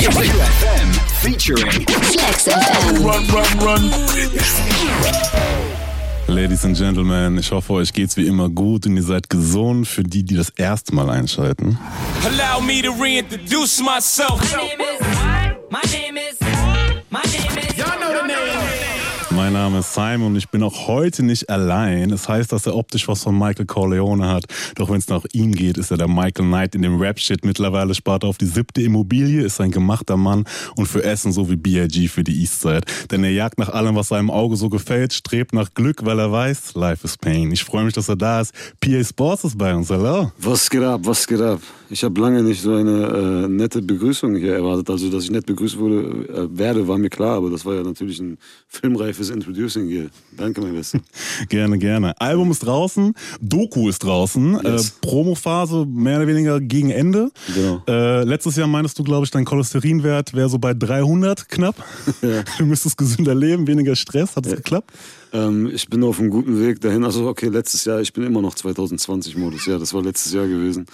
QFM featuring Flex FM. Run, Run, Run. Ladies and Gentlemen, ich hoffe, euch geht's wie immer gut und ihr seid gesund für die, die das erste Mal einschalten. Allow me to reintroduce myself. My name is. My name Mein Name ist Simon und ich bin auch heute nicht allein. Es das heißt, dass er optisch was von Michael Corleone hat. Doch wenn es nach ihm geht, ist er der Michael Knight in dem Rap-Shit. Mittlerweile spart er auf die siebte Immobilie, ist ein gemachter Mann und für Essen so wie B.I.G. für die Eastside. Denn er jagt nach allem, was seinem Auge so gefällt, strebt nach Glück, weil er weiß, life is pain. Ich freue mich, dass er da ist. PA Sports ist bei uns. Hallo. Was geht ab, was geht ab? Ich habe lange nicht so eine äh, nette Begrüßung hier erwartet. Also, dass ich nett begrüßt wurde, äh, werde, war mir klar. Aber das war ja natürlich ein filmreifes Introducing hier. Danke, mein Bester. Gerne, gerne. Album ist draußen, Doku ist draußen, Yes. äh, Promophase mehr oder weniger gegen Ende. Genau. Äh, letztes Jahr meintest du, glaube ich, dein Cholesterinwert wäre so bei 300 knapp. Ja. Du müsstest gesünder leben, weniger Stress. Hat es geklappt? Ähm, ich bin auf einem guten Weg dahin. Also, okay, letztes Jahr, ich bin immer noch 2020-Modus. Ja, das war letztes Jahr gewesen.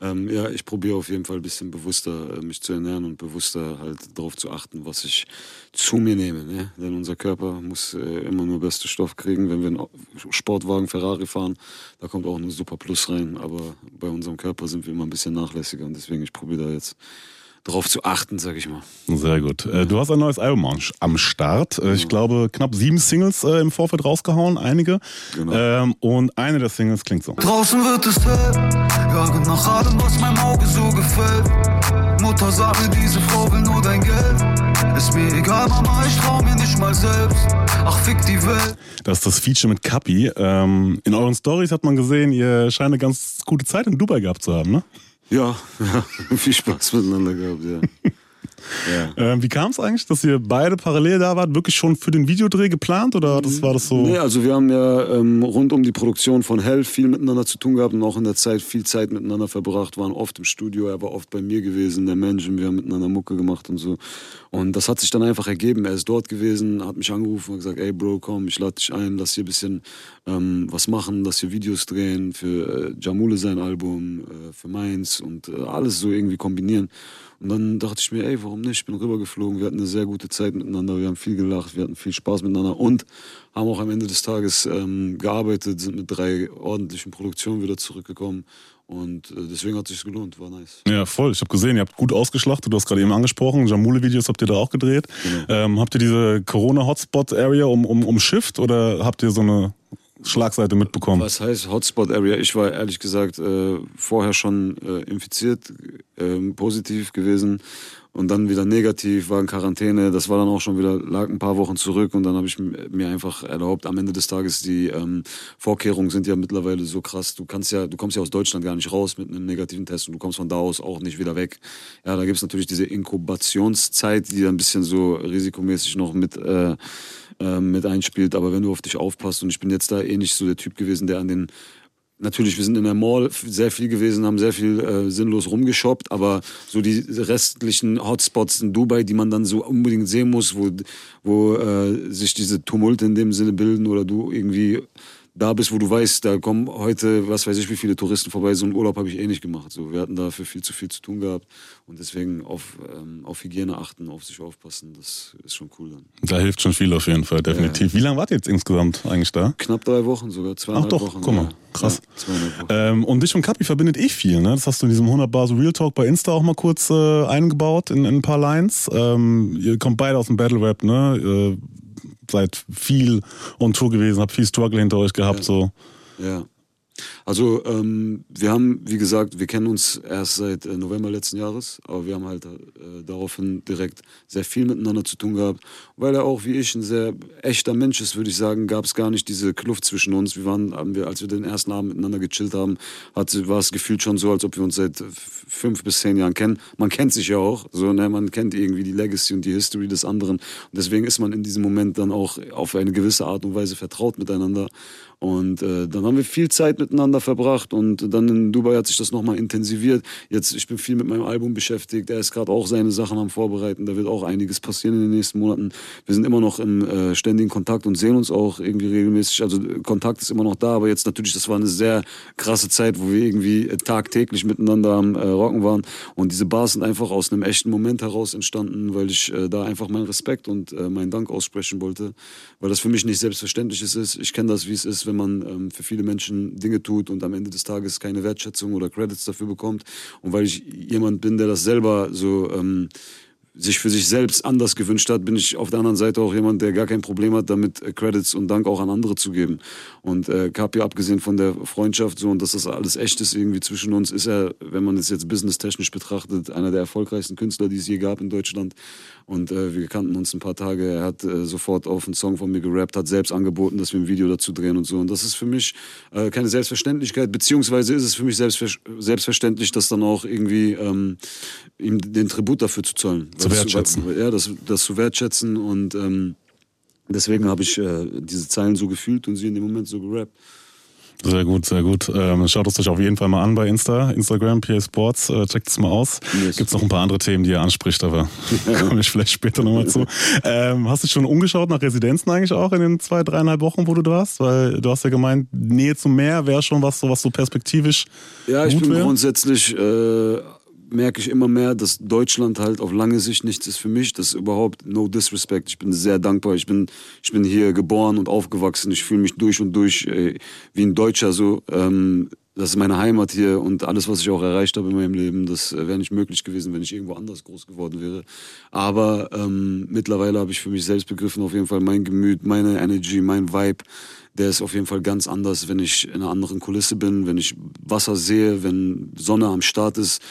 Ähm, ja, ich probiere auf jeden Fall ein bisschen bewusster äh, mich zu ernähren und bewusster halt darauf zu achten, was ich zu mir nehme. Ne? Denn unser Körper muss äh, immer nur beste Stoff kriegen. Wenn wir einen Sportwagen Ferrari fahren, da kommt auch ein super Plus rein. Aber bei unserem Körper sind wir immer ein bisschen nachlässiger und deswegen ich probiere da jetzt darauf zu achten, sag ich mal. Sehr gut. Äh, du hast ein neues Album am- am Start. Äh, ich glaube, knapp sieben Singles äh, im Vorfeld rausgehauen, einige. Genau. Ähm, und eine der Singles klingt so. Draußen wird es hell, jage nach allem, was meinem Auge so gefällt. Mutter sagt mir, diese Frau will nur dein Geld. Ist mir egal, Mama, ich trau mir nicht mal selbst. Ach, fick die Welt. Das ist das Feature mit Kapi. Ähm, in euren Stories hat man gesehen, ihr scheint eine ganz gute Zeit in Dubai gehabt zu haben, ne? Ja, ja viel Spaß miteinander gehabt, ja. Ja. Ähm, wie kam es eigentlich, dass ihr beide parallel da wart? Wirklich schon für den Videodreh geplant oder das war das so? Nee, also wir haben ja ähm, rund um die Produktion von Hell viel miteinander zu tun gehabt und auch in der Zeit viel Zeit miteinander verbracht, waren oft im Studio, er war oft bei mir gewesen, der Mensch, und wir haben miteinander Mucke gemacht und so. Und das hat sich dann einfach ergeben. Er ist dort gewesen, hat mich angerufen und gesagt, ey Bro, komm, ich lade dich ein, lass hier ein bisschen ähm, was machen, lass hier Videos drehen für äh, Jamule sein Album, äh, für meins und äh, alles so irgendwie kombinieren. Und dann dachte ich mir, ey, warum nicht? Ich bin rübergeflogen, wir hatten eine sehr gute Zeit miteinander, wir haben viel gelacht, wir hatten viel Spaß miteinander und haben auch am Ende des Tages ähm, gearbeitet, sind mit drei ordentlichen Produktionen wieder zurückgekommen und äh, deswegen hat es sich gelohnt, war nice. Ja, voll. Ich habe gesehen, ihr habt gut ausgeschlachtet. Du hast gerade eben angesprochen, Jamule-Videos habt ihr da auch gedreht. Ähm, habt ihr diese Corona-Hotspot-Area um, um, umschifft oder habt ihr so eine Schlagseite mitbekommen? Was heißt Hotspot Area? Ich war ehrlich gesagt äh, vorher schon äh, infiziert, ähm, positiv gewesen und dann wieder negativ, war in Quarantäne. Das war dann auch schon wieder, lag ein paar Wochen zurück und dann habe ich mir einfach erlaubt, am Ende des Tages, die ähm, Vorkehrungen sind ja mittlerweile so krass. Du kannst ja, du kommst ja aus Deutschland gar nicht raus mit einem negativen Test und du kommst von da aus auch nicht wieder weg. Ja, da gibt's natürlich diese Inkubationszeit, die ein bisschen so risikomäßig noch mit äh, äh, mit einspielt. Aber wenn du auf dich aufpasst und ich bin jetzt da eh nicht so der Typ gewesen, der an den Natürlich, wir sind in der Mall sehr viel gewesen, haben sehr viel äh, sinnlos rumgeshoppt, aber so die restlichen Hotspots in Dubai, die man dann so unbedingt sehen muss, wo, wo äh, sich diese Tumulte in dem Sinne bilden oder du irgendwie da bist, wo du weißt, da kommen heute, was weiß ich, wie viele Touristen vorbei. So einen Urlaub habe ich eh nicht gemacht. So, wir hatten dafür viel zu viel zu tun gehabt und deswegen auf, ähm, auf Hygiene achten, auf sich aufpassen, das ist schon cool dann. Da hilft schon viel auf jeden Fall, definitiv. Wie lange wart ihr jetzt insgesamt eigentlich da? Knapp drei Wochen sogar, zweieinhalb Ach doch, Wochen. guck mal, ja. krass. Ja, Wochen. Ähm, und dich und Kapi verbindet eh viel, ne? Das hast du in diesem 100 Bars Real Talk bei Insta auch mal kurz äh, eingebaut in, in ein paar Lines. Ähm, ihr kommt beide aus dem Battle Rap, ne? Äh, seid viel on Tour gewesen, habt viel Struggle hinter euch gehabt, so. Ja. Also ähm, wir haben, wie gesagt, wir kennen uns erst seit äh, November letzten Jahres, aber wir haben halt äh, daraufhin direkt sehr viel miteinander zu tun gehabt. Weil er auch wie ich ein sehr echter Mensch ist, würde ich sagen, gab es gar nicht diese Kluft zwischen uns. Wir waren, haben wir, als wir den ersten Abend miteinander gechillt haben, hat, war es gefühlt schon so, als ob wir uns seit fünf bis zehn Jahren kennen. Man kennt sich ja auch, so, ne? man kennt irgendwie die Legacy und die History des anderen. Und deswegen ist man in diesem Moment dann auch auf eine gewisse Art und Weise vertraut miteinander. Und äh, dann haben wir viel Zeit miteinander verbracht und dann in Dubai hat sich das nochmal intensiviert. Jetzt, ich bin viel mit meinem Album beschäftigt. Er ist gerade auch seine Sachen am Vorbereiten. Da wird auch einiges passieren in den nächsten Monaten. Wir sind immer noch im äh, ständigen Kontakt und sehen uns auch irgendwie regelmäßig. Also Kontakt ist immer noch da, aber jetzt natürlich, das war eine sehr krasse Zeit, wo wir irgendwie äh, tagtäglich miteinander am äh, Rocken waren. Und diese Bars sind einfach aus einem echten Moment heraus entstanden, weil ich äh, da einfach meinen Respekt und äh, meinen Dank aussprechen wollte, weil das für mich nicht selbstverständlich ist. Ich kenne das, wie es ist, wenn man ähm, für viele Menschen Dinge tut und am Ende des Tages keine Wertschätzung oder Credits dafür bekommt. Und weil ich jemand bin, der das selber so ähm, sich für sich selbst anders gewünscht hat, bin ich auf der anderen Seite auch jemand, der gar kein Problem hat, damit äh, Credits und Dank auch an andere zu geben. Und äh, Kapi, abgesehen von der Freundschaft so und dass das alles echt ist irgendwie zwischen uns, ist er, wenn man es jetzt businesstechnisch betrachtet, einer der erfolgreichsten Künstler, die es je gab in Deutschland. Und äh, wir kannten uns ein paar Tage. Er hat äh, sofort auf einen Song von mir gerappt, hat selbst angeboten, dass wir ein Video dazu drehen und so. Und das ist für mich äh, keine Selbstverständlichkeit, beziehungsweise ist es für mich selbstver selbstverständlich, das dann auch irgendwie ähm, ihm den Tribut dafür zu zollen. Zu wertschätzen. Zu, ja, das, das zu wertschätzen und ähm, deswegen habe ich äh, diese Zeilen so gefühlt und sie in dem Moment so gerappt. Sehr gut, sehr gut. Ähm, schaut es euch auf jeden Fall mal an bei Insta, Instagram, PA Sports. Äh, checkt es mal aus. Yes. Gibt es noch ein paar andere Themen, die ihr anspricht, aber komme ich vielleicht später nochmal zu. Ähm, hast du dich schon umgeschaut nach Residenzen eigentlich auch in den zwei, dreieinhalb Wochen, wo du da warst? Weil du hast ja gemeint, Nähe zum Meer wäre schon was, so was so perspektivisch Ja, ich bin wär. grundsätzlich, äh, merke ich immer mehr, dass Deutschland halt auf lange Sicht nichts ist für mich. Das ist überhaupt no disrespect. Ich bin sehr dankbar. Ich bin, ich bin hier geboren und aufgewachsen. Ich fühle mich durch und durch äh, wie ein Deutscher so. Ähm, das ist meine Heimat hier und alles, was ich auch erreicht habe in meinem Leben, das äh, wäre nicht möglich gewesen, wenn ich irgendwo anders groß geworden wäre. Aber ähm, mittlerweile habe ich für mich selbst begriffen, auf jeden Fall mein Gemüt, meine Energy, mein Vibe, der ist auf jeden Fall ganz anders, wenn ich in einer anderen Kulisse bin, wenn ich Wasser sehe, wenn Sonne am Start ist.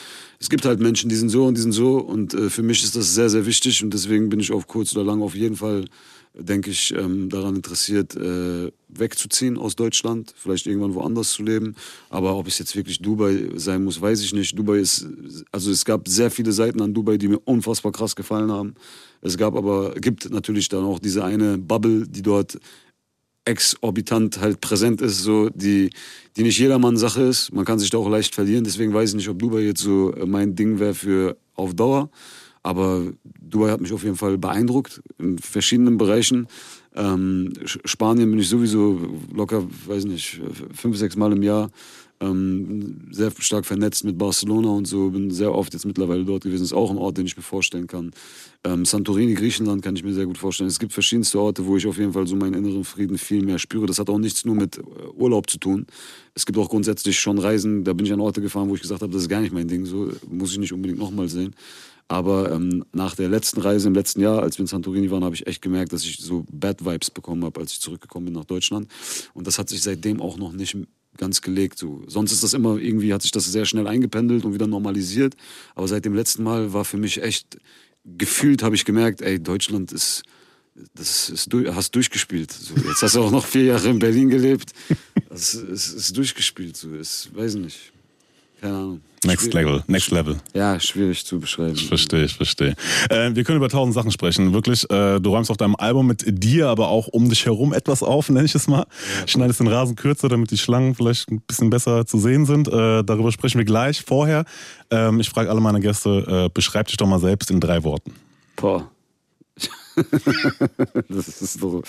Es gibt halt Menschen, die sind so und die sind so und äh, für mich ist das sehr, sehr wichtig und deswegen bin ich auf kurz oder lang auf jeden Fall denke ich, ähm, daran interessiert, äh, wegzuziehen aus Deutschland, vielleicht irgendwann woanders zu leben. Aber ob es jetzt wirklich Dubai sein muss, weiß ich nicht. Dubai ist, also es gab sehr viele Seiten an Dubai, die mir unfassbar krass gefallen haben. Es gab aber, gibt natürlich dann auch diese eine Bubble, die dort exorbitant halt präsent ist, so die, die nicht jedermann Sache ist. Man kann sich da auch leicht verlieren. Deswegen weiß ich nicht, ob Dubai jetzt so mein Ding wäre für auf Dauer. Aber Dubai hat mich auf jeden Fall beeindruckt in verschiedenen Bereichen. Ähm, Spanien bin ich sowieso locker, weiß nicht, fünf, sechs Mal im Jahr. Ähm, sehr stark vernetzt mit Barcelona und so. Bin sehr oft jetzt mittlerweile dort gewesen. Ist auch ein Ort, den ich mir vorstellen kann. Ähm, Santorini, Griechenland kann ich mir sehr gut vorstellen. Es gibt verschiedenste Orte, wo ich auf jeden Fall so meinen inneren Frieden viel mehr spüre. Das hat auch nichts nur mit Urlaub zu tun. Es gibt auch grundsätzlich schon Reisen, da bin ich an Orte gefahren, wo ich gesagt habe, das ist gar nicht mein Ding. So muss ich nicht unbedingt nochmal sehen. Aber ähm, nach der letzten Reise im letzten Jahr, als wir in Santorini waren, habe ich echt gemerkt, dass ich so Bad Vibes bekommen habe, als ich zurückgekommen bin nach Deutschland. Und das hat sich seitdem auch noch nicht ganz gelegt. So. Sonst ist das immer irgendwie, hat sich das sehr schnell eingependelt und wieder normalisiert. Aber seit dem letzten Mal war für mich echt, gefühlt habe ich gemerkt, ey, Deutschland ist, das ist, du hast durchgespielt. So, jetzt hast du auch noch vier Jahre in Berlin gelebt. Das ist, ist durchgespielt. So. Ist, weiß nicht. Keine Ahnung. Next Schwierig. Level, Next Level. Ja, schwierig zu beschreiben. Ich verstehe, ich verstehe. Äh, wir können über tausend Sachen sprechen. Wirklich, äh, du räumst auf deinem Album mit dir, aber auch um dich herum etwas auf, nenne ich es mal. Schneidest den Rasen kürzer, damit die Schlangen vielleicht ein bisschen besser zu sehen sind. Äh, darüber sprechen wir gleich. Vorher, ähm, ich frage alle meine Gäste, äh, beschreib dich doch mal selbst in drei Worten. Boah. das, ist doch,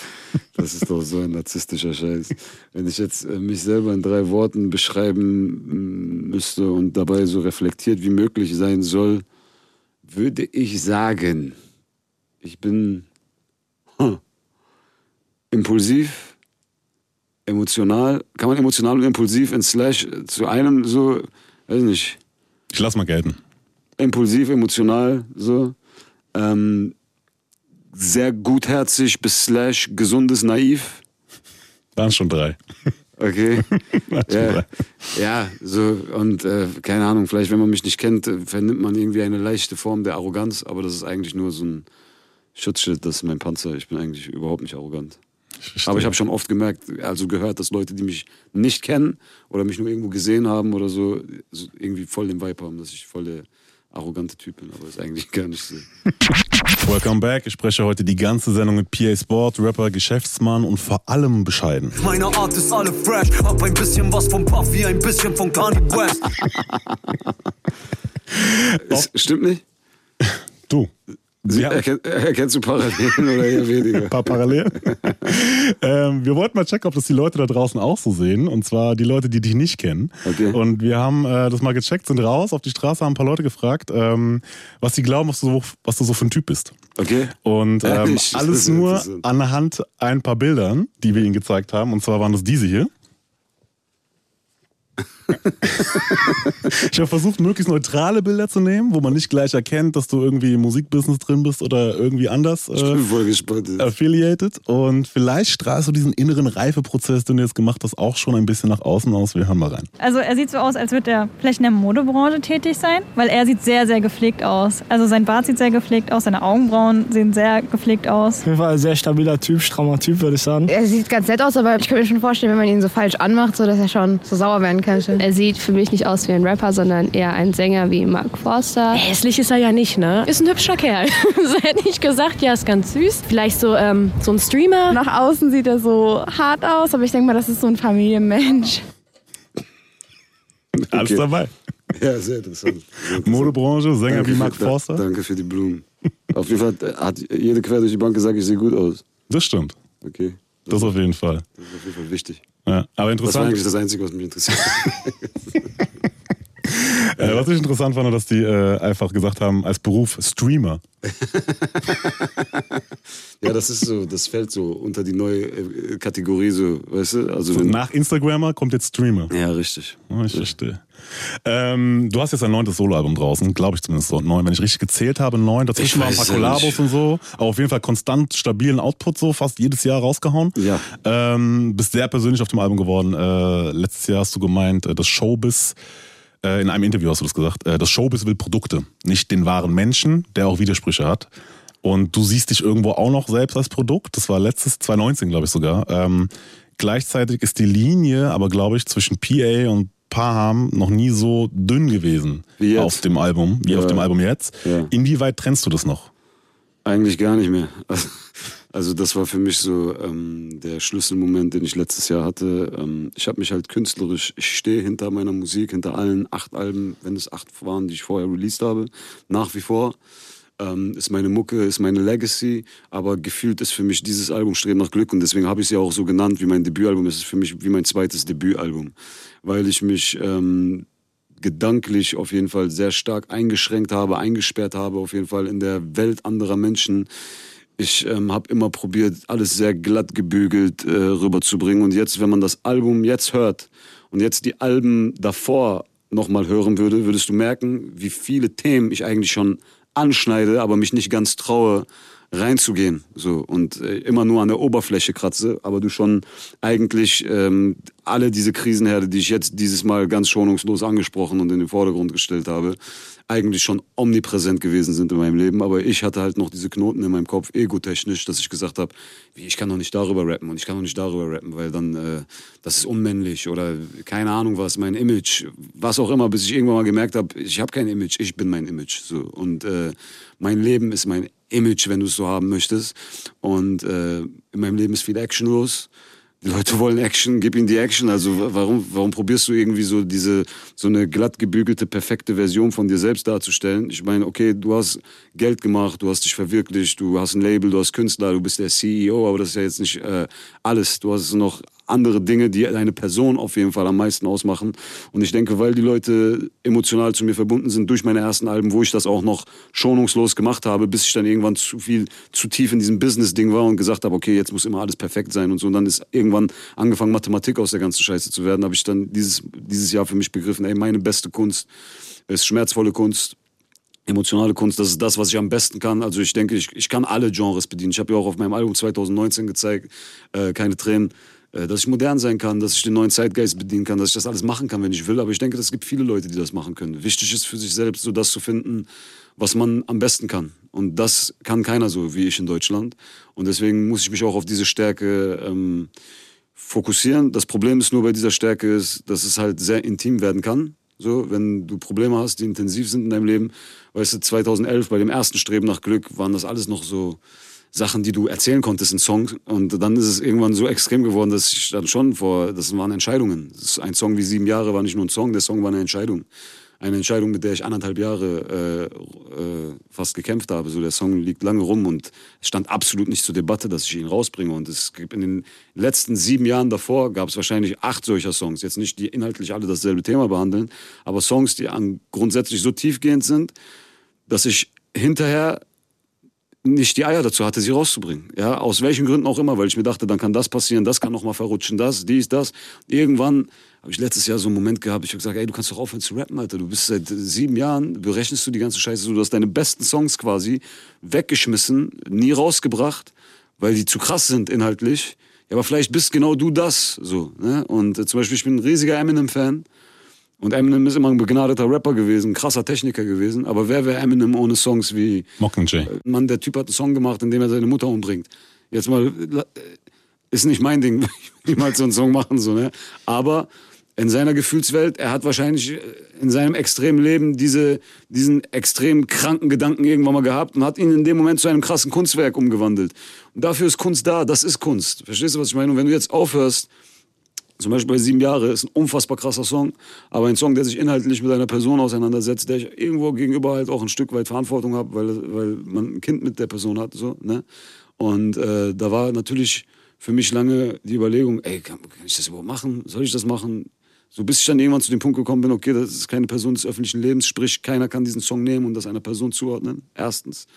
das ist doch so ein narzisstischer Scheiß. Wenn ich jetzt äh, mich selber in drei Worten beschreiben mm, müsste und dabei so reflektiert wie möglich sein soll, würde ich sagen, ich bin huh, impulsiv, emotional. Kann man emotional und impulsiv in Slash zu einem so, weiß nicht, Ich lass mal gelten. impulsiv, emotional, so. Ähm, sehr gutherzig bis slash gesundes Naiv. Waren schon drei. Okay. Ja, ja, so und äh, keine Ahnung, vielleicht wenn man mich nicht kennt, äh, vernimmt man irgendwie eine leichte Form der Arroganz, aber das ist eigentlich nur so ein Schutzschild, das ist mein Panzer. Ich bin eigentlich überhaupt nicht arrogant. verstehe. Aber ich habe schon oft gemerkt, also gehört, dass Leute, die mich nicht kennen oder mich nur irgendwo gesehen haben oder so, so irgendwie voll den Vibe haben, dass ich voll der arrogante Typ bin, aber ist eigentlich gar nicht so. Welcome back. Ich spreche heute die ganze Sendung mit PA Sport, Rapper, Geschäftsmann und vor allem bescheiden. Meine Art ist alle fresh, hab ein bisschen was vom Puffy, ein bisschen von Kanye West. Es, stimmt nicht? Du. Sie, Ja. erkenn, erkennst du Parallelen oder eher weniger? Ein paar Parallelen. ähm, wir wollten mal checken, ob das die Leute da draußen auch so sehen. Und zwar die Leute, die dich nicht kennen. Okay. Und wir haben äh, das mal gecheckt, sind raus auf die Straße, haben ein paar Leute gefragt, ähm, was sie glauben, was du, so, was du so für ein Typ bist. Okay. Und ähm, alles nur anhand ein paar Bildern, die wir ihnen gezeigt haben. Und zwar waren das diese hier. ich habe versucht, möglichst neutrale Bilder zu nehmen, wo man nicht gleich erkennt, dass du irgendwie im Musikbusiness drin bist oder irgendwie anders Ich äh, bin voll gespannt. jetzt. affiliated. Und vielleicht strahlst du diesen inneren Reifeprozess, den du jetzt gemacht hast, auch schon ein bisschen nach außen aus. Wir hören mal rein. Also er sieht so aus, als würde er vielleicht in der Modebranche tätig sein, weil er sieht sehr, sehr gepflegt aus. Also sein Bart sieht sehr gepflegt aus, seine Augenbrauen sehen sehr gepflegt aus. Auf jeden Fall ein sehr stabiler Typ, strammer Typ, würde ich sagen. Er sieht ganz nett aus, aber ich kann mir schon vorstellen, wenn man ihn so falsch anmacht, so dass er schon so sauer werden könnte. Er sieht für mich nicht aus wie ein Rapper, sondern eher ein Sänger wie Mark Forster. Hässlich ist er ja nicht, ne? Ist ein hübscher Kerl. so hätte ich gesagt, ja, ist ganz süß. Vielleicht so, ähm, so ein Streamer. Nach außen sieht er so hart aus, aber ich denke mal, das ist so ein Familienmensch. Alles Okay. dabei. Ja, sehr interessant. Modebranche, Sänger Danke wie Mark für, Forster. Danke für die Blumen. Auf jeden Fall hat jede quer durch die Bank gesagt, ich sehe gut aus. Das stimmt. Okay. Das auf jeden Fall. Das ist auf jeden Fall wichtig. Ja, aber Das war interessant. eigentlich das Einzige, was mich interessiert. Äh, was ich interessant fand, dass die äh, einfach gesagt haben, als Beruf Streamer. ja, das ist so, das fällt so unter die neue äh, Kategorie, so, weißt du? Also wenn, Nach Instagrammer kommt jetzt Streamer. ja, richtig. Oh, ich verstehe. Ähm, du hast jetzt ein neuntes Soloalbum draußen, glaube ich zumindest so neun. Wenn ich richtig gezählt habe, neun. Dazwischen waren ein paar Kollabos und so. Aber auf jeden Fall konstant stabilen Output so, fast jedes Jahr rausgehauen. Ja. Ähm, bist sehr persönlich auf dem Album geworden. Äh, letztes Jahr hast du gemeint, äh, das Showbiz, äh, in einem Interview hast du das gesagt, äh, das Showbiz will Produkte, nicht den wahren Menschen, der auch Widersprüche hat. Und du siehst dich irgendwo auch noch selbst als Produkt. Das war letztes, 2019, glaube ich sogar. Ähm, gleichzeitig ist die Linie, aber glaube ich, zwischen PA und Paham noch nie so dünn gewesen auf dem Album, wie Ja. auf dem Album jetzt. Ja. Inwieweit trennst du das noch? Eigentlich gar nicht mehr. Also das war für mich so ähm, der Schlüsselmoment, den ich letztes Jahr hatte. Ähm, ich habe mich halt künstlerisch, ich stehe hinter meiner Musik, hinter allen acht Alben, wenn es acht waren, die ich vorher released habe, nach wie vor. Ähm, ist meine Mucke, ist meine Legacy, aber gefühlt ist für mich dieses Album Streben nach Glück und deswegen habe ich es ja auch so genannt wie mein Debütalbum. Es ist für mich wie mein zweites Debütalbum, weil ich mich ähm, gedanklich auf jeden Fall sehr stark eingeschränkt habe, eingesperrt habe, auf jeden Fall in der Welt anderer Menschen. Ich ähm, habe immer probiert, alles sehr glatt gebügelt äh, rüberzubringen. Und jetzt, wenn man das Album jetzt hört und jetzt die Alben davor nochmal hören würde, würdest du merken, wie viele Themen ich eigentlich schon anschneide, aber mich nicht ganz traue, reinzugehen. So und äh, immer nur an der Oberfläche kratze, aber du schon eigentlich ähm, alle diese Krisenherde, die ich jetzt dieses Mal ganz schonungslos angesprochen und in den Vordergrund gestellt habe, eigentlich schon omnipräsent gewesen sind in meinem Leben. Aber ich hatte halt noch diese Knoten in meinem Kopf, egotechnisch, dass ich gesagt habe, ich kann doch nicht darüber rappen und ich kann doch nicht darüber rappen, weil dann äh, das ist unmännlich oder keine Ahnung was, mein Image, was auch immer, bis ich irgendwann mal gemerkt habe, ich habe kein Image, ich bin mein Image. So und äh, mein Leben ist mein Image, wenn du es so haben möchtest. Und äh, in meinem Leben ist viel Action los. Die Leute wollen Action, gib ihnen die Action. Also wa- warum, warum probierst du irgendwie so diese so eine glatt gebügelte, perfekte Version von dir selbst darzustellen? Ich meine, okay, du hast Geld gemacht, du hast dich verwirklicht, du hast ein Label, du hast Künstler, du bist der CEO, aber das ist ja jetzt nicht äh, alles. Du hast noch andere Dinge, die deine Person auf jeden Fall am meisten ausmachen. Und ich denke, weil die Leute emotional zu mir verbunden sind durch meine ersten Alben, wo ich das auch noch schonungslos gemacht habe, bis ich dann irgendwann zu viel, zu tief in diesem Business-Ding war und gesagt habe, okay, jetzt muss immer alles perfekt sein und so. Und dann ist irgendwann angefangen, Mathematik aus der ganzen Scheiße zu werden, habe ich dann dieses, dieses Jahr für mich begriffen, ey, meine beste Kunst ist schmerzvolle Kunst, emotionale Kunst, das ist das, was ich am besten kann. Also ich denke, ich, ich kann alle Genres bedienen. Ich habe ja auch auf meinem Album 2019 gezeigt, äh, keine Tränen, dass ich modern sein kann, dass ich den neuen Zeitgeist bedienen kann, dass ich das alles machen kann, wenn ich will. Aber ich denke, es gibt viele Leute, die das machen können. Wichtig ist für sich selbst, so das zu finden, was man am besten kann. Und das kann keiner so wie ich in Deutschland. Und deswegen muss ich mich auch auf diese Stärke ähm, fokussieren. Das Problem ist nur bei dieser Stärke ist, dass es halt sehr intim werden kann. So, wenn du Probleme hast, die intensiv sind in deinem Leben. Weißt du, 2011 bei dem ersten Streben nach Glück waren das alles noch so Sachen, die du erzählen konntest in Songs. Und dann ist es irgendwann so extrem geworden, dass ich dann schon vor, das waren Entscheidungen. Das ein Song wie sieben Jahre war nicht nur ein Song, der Song war eine Entscheidung. Eine Entscheidung, mit der ich anderthalb Jahre äh, äh, fast gekämpft habe. So der Song liegt lange rum und es stand absolut nicht zur Debatte, dass ich ihn rausbringe. Und es gibt in den letzten sieben Jahren davor gab es wahrscheinlich acht solcher Songs. Jetzt nicht die inhaltlich alle dasselbe Thema behandeln, aber Songs, die an, grundsätzlich so tiefgehend sind, dass ich hinterher nicht die Eier dazu hatte, sie rauszubringen. Ja, aus welchen Gründen auch immer, weil ich mir dachte, dann kann das passieren, das kann noch mal verrutschen, das, dies, das. Irgendwann habe ich letztes Jahr so einen Moment gehabt, ich habe gesagt, ey, du kannst doch aufhören zu rappen, Alter. Du bist seit sieben Jahren, berechnest du die ganze Scheiße, du hast deine besten Songs quasi weggeschmissen, nie rausgebracht, weil die zu krass sind inhaltlich. Ja, aber vielleicht bist genau du das, so. Ne? Und äh, zum Beispiel, ich bin ein riesiger Eminem-Fan. Und Eminem ist immer ein begnadeter Rapper gewesen, krasser Techniker gewesen. Aber wer wäre Eminem ohne Songs wie Mockingjay? Äh, Mann, der Typ hat einen Song gemacht, in dem er seine Mutter umbringt. Jetzt mal, äh, ist nicht mein Ding, niemals so einen Song machen, so, ne? Aber in seiner Gefühlswelt, er hat wahrscheinlich äh, in seinem extremen Leben diese, diesen extrem kranken Gedanken irgendwann mal gehabt und hat ihn in dem Moment zu einem krassen Kunstwerk umgewandelt. Und dafür ist Kunst da, das ist Kunst. Verstehst du, was ich meine? Und wenn du jetzt aufhörst, zum Beispiel bei Sieben Jahre ist ein unfassbar krasser Song, aber ein Song, der sich inhaltlich mit einer Person auseinandersetzt, der ich irgendwo gegenüber halt auch ein Stück weit Verantwortung habe, weil, weil man ein Kind mit der Person hat. So, ne? Und äh, da war natürlich für mich lange die Überlegung, ey, kann, kann ich das überhaupt machen? Soll ich das machen? So bis ich dann irgendwann zu dem Punkt gekommen bin, okay, das ist keine Person des öffentlichen Lebens, sprich, keiner kann diesen Song nehmen und das einer Person zuordnen. Erstens.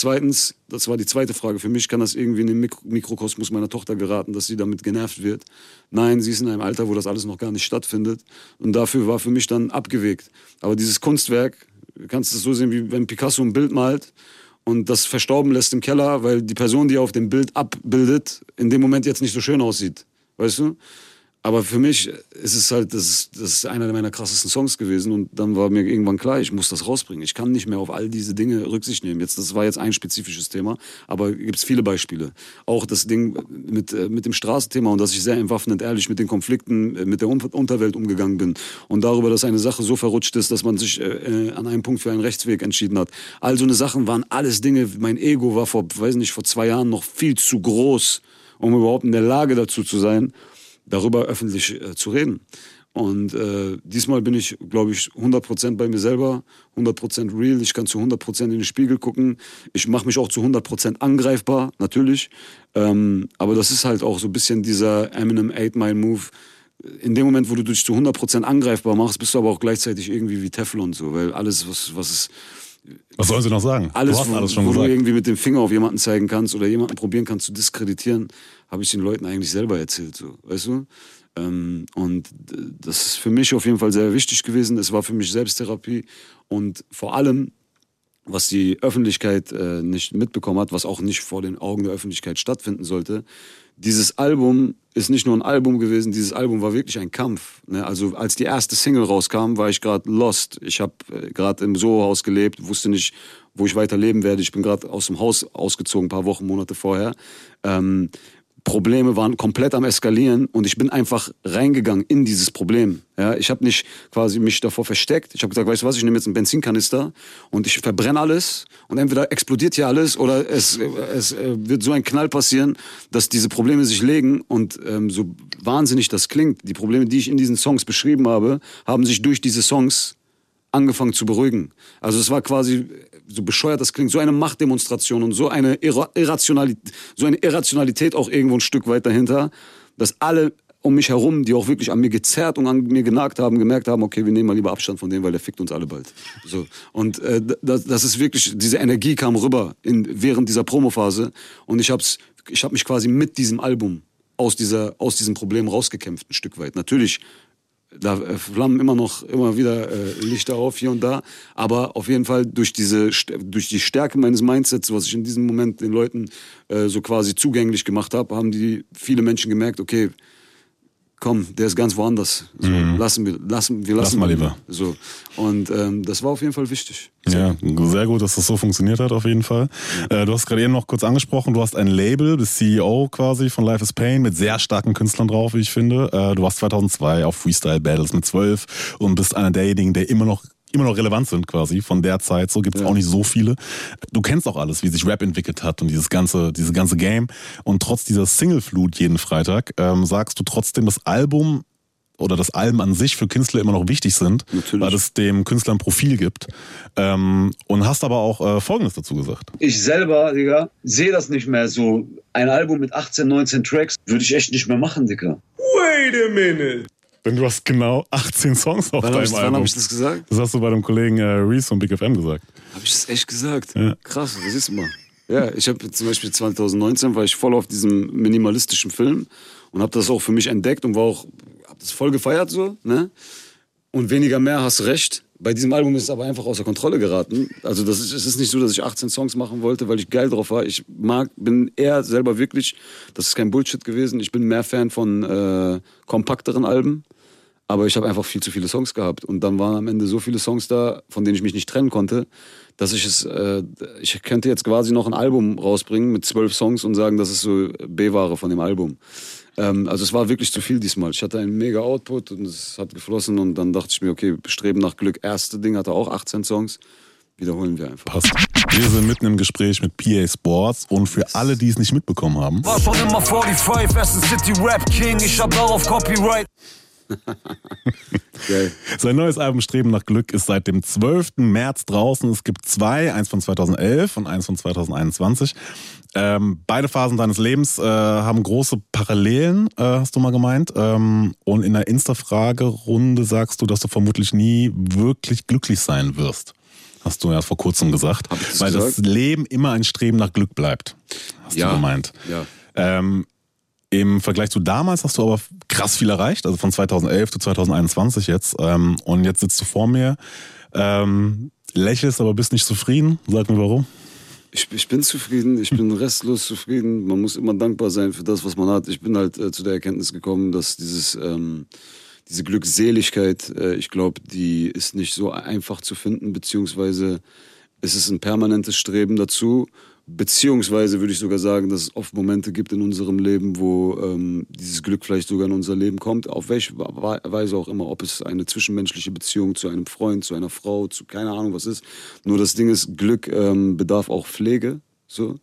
Zweitens, das war die zweite Frage, für mich kann das irgendwie in den Mik Mikrokosmos meiner Tochter geraten, dass sie damit genervt wird. Nein, sie ist in einem Alter, wo das alles noch gar nicht stattfindet. Und dafür war für mich dann abgewegt. Aber dieses Kunstwerk, du kannst es so sehen, wie wenn Picasso ein Bild malt und das verstorben lässt im Keller, weil die Person, die auf dem Bild abbildet, in dem Moment jetzt nicht so schön aussieht. Weißt du? Aber für mich ist es halt, das ist, das ist einer meiner krassesten Songs gewesen und dann war mir irgendwann klar, ich muss das rausbringen. Ich kann nicht mehr auf all diese Dinge Rücksicht nehmen. Jetzt, das war jetzt ein spezifisches Thema, aber gibt es viele Beispiele. Auch das Ding mit, äh, mit dem Straßenthema und dass ich sehr entwaffnend ehrlich mit den Konflikten äh, mit der Unterwelt umgegangen bin und darüber, dass eine Sache so verrutscht ist, dass man sich äh, an einem Punkt für einen Rechtsweg entschieden hat. All so eine Sachen waren alles Dinge, mein Ego war vor, weiß nicht, vor zwei Jahren noch viel zu groß, um überhaupt in der Lage dazu zu sein, darüber öffentlich äh, zu reden. Und äh, diesmal bin ich, glaube ich, 100% bei mir selber, 100% real. Ich kann zu 100% in den Spiegel gucken. Ich mache mich auch zu 100% angreifbar, natürlich. Ähm, aber das ist halt auch so ein bisschen dieser Eminem 8 Mile Move. In dem Moment, wo du dich zu 100% angreifbar machst, bist du aber auch gleichzeitig irgendwie wie Teflon so, weil alles, was, was es was sollen sie noch sagen? Alles, du hast wo, alles schon wo gesagt. du irgendwie mit dem Finger auf jemanden zeigen kannst oder jemanden probieren kannst zu diskreditieren, habe ich den Leuten eigentlich selber erzählt, so, weißt du? Ähm, und das ist für mich auf jeden Fall sehr wichtig gewesen. Es war für mich Selbsttherapie und vor allem, was die Öffentlichkeit äh, nicht mitbekommen hat, was auch nicht vor den Augen der Öffentlichkeit stattfinden sollte. Dieses Album ist nicht nur ein Album gewesen, dieses Album war wirklich ein Kampf. Ne? Also als die erste Single rauskam, war ich gerade lost. Ich habe äh, gerade im Soho-Haus gelebt, wusste nicht, wo ich weiter leben werde. Ich bin gerade aus dem Haus ausgezogen, ein paar Wochen, Monate vorher. Ähm, Probleme waren komplett am eskalieren und ich bin einfach reingegangen in dieses Problem. Ja, ich habe nicht quasi mich davor versteckt. Ich habe gesagt, weißt du was, ich nehme jetzt einen Benzinkanister und ich verbrenne alles und entweder explodiert hier alles oder es, es äh, wird so ein Knall passieren, dass diese Probleme sich legen und ähm, so wahnsinnig das klingt, die Probleme, die ich in diesen Songs beschrieben habe, haben sich durch diese Songs angefangen zu beruhigen. Also es war quasi, so bescheuert das klingt, so eine Machtdemonstration und so eine, Irra Irrationalität, so eine Irrationalität auch irgendwo ein Stück weit dahinter, dass alle um mich herum, die auch wirklich an mir gezerrt und an mir genagt haben, gemerkt haben, okay, wir nehmen mal lieber Abstand von dem, weil der fickt uns alle bald. So. Und äh, das, das ist wirklich, diese Energie kam rüber in, während dieser Promophase und ich hab's, ich hab mich quasi mit diesem Album aus, dieser, aus diesem Problem rausgekämpft, ein Stück weit. Natürlich da äh, flammen immer noch immer wieder äh, Lichter auf hier und da, aber auf jeden Fall durch diese durch die Stärke meines Mindsets, was ich in diesem Moment den Leuten äh, so quasi zugänglich gemacht habe, haben die viele Menschen gemerkt, okay, komm, der ist ganz woanders. So, Mhm. lassen wir, lassen, wir Lass lassen mal ihn. lieber. So. Und ähm, das war auf jeden Fall wichtig. Ja, sehr gut, dass das so funktioniert hat, auf jeden Fall. Äh, du hast gerade eben noch kurz angesprochen, du hast ein Label, bist CEO quasi von Life is Pain mit sehr starken Künstlern drauf, wie ich finde. Äh, du warst 2002 auf Freestyle Battles mit 12 und bist einer derjenigen, der immer noch immer noch relevant sind quasi von der Zeit. So gibt's auch nicht so viele. Du kennst auch alles, wie sich Rap entwickelt hat und dieses ganze, diese ganze Game. Und trotz dieser Single-Flut jeden Freitag ähm, sagst du trotzdem, das Album oder das Alben an sich für Künstler immer noch wichtig sind, weil es dem Künstler ein Profil gibt. Ähm, und hast aber auch äh, Folgendes dazu gesagt. Ich selber, Digga, sehe das nicht mehr so. Ein Album mit 18, 19 Tracks würde ich echt nicht mehr machen, Digga. Wait a minute. Denn du hast genau 18 Songs auf Wann hab deinem ich- wann Album. hab ich das gesagt? Das hast du bei dem Kollegen äh, Reese von Big FM gesagt. Habe ich das echt gesagt? Ja. Krass, das ist mal. Ja, ich habe zum Beispiel 2019 war ich voll auf diesem minimalistischen Film und habe das auch für mich entdeckt und war auch, habe das voll gefeiert so, ne? Und weniger mehr hast recht. Bei diesem Album ist es aber einfach außer Kontrolle geraten. Also das ist, es ist nicht so, dass ich 18 Songs machen wollte, weil ich geil drauf war. Ich mag, bin eher selber wirklich, das ist kein Bullshit gewesen. Ich bin mehr Fan von äh, kompakteren Alben. Aber ich habe einfach viel zu viele Songs gehabt. Und dann waren am Ende so viele Songs da, von denen ich mich nicht trennen konnte, dass ich es, äh, ich könnte jetzt quasi noch ein Album rausbringen mit zwölf Songs und sagen, das ist so B-Ware von dem Album. Ähm, also es war wirklich zu viel diesmal. Ich hatte einen mega Output und es hat geflossen und dann dachte ich mir, okay, Streben nach Glück, erste Ding hatte auch 18 Songs. Wiederholen wir einfach. Passt. Wir sind mitten im Gespräch mit PA Sports und für alle, die es nicht mitbekommen haben, War schon immer 45, Essen City Rap King, ich hab darauf Copyright. Sein neues Album Streben nach Glück ist seit dem 12. März draußen. Es gibt zwei, eins von 2011 und eins von 2021. Ähm, beide Phasen deines Lebens äh, haben große Parallelen, äh, hast du mal gemeint. Ähm, und in der Insta-Fragerunde sagst du, dass du vermutlich nie wirklich glücklich sein wirst. Hast du ja vor kurzem gesagt. das weil das gesagt? Leben immer ein Streben nach Glück bleibt. Hast Ja. du gemeint. Ja. Ähm, Im Vergleich zu damals hast du aber krass viel erreicht, also von 2011 zu 2021 jetzt. Ähm, und jetzt sitzt du vor mir, ähm, lächelst, aber bist nicht zufrieden. Sag mir warum. Ich, ich bin zufrieden, ich bin restlos zufrieden. Man muss immer dankbar sein für das, was man hat. Ich bin halt äh, zu der Erkenntnis gekommen, dass dieses, ähm, diese Glückseligkeit, äh, ich glaube, die ist nicht so einfach zu finden, beziehungsweise es ist ein permanentes Streben dazu. Beziehungsweise würde ich sogar sagen, dass es oft Momente gibt in unserem Leben, wo ähm, dieses Glück vielleicht sogar in unser Leben kommt, auf welche Weise auch immer, ob es eine zwischenmenschliche Beziehung zu einem Freund, zu einer Frau, zu keine Ahnung was ist. Nur das Ding ist, Glück ähm, bedarf auch Pflege, so.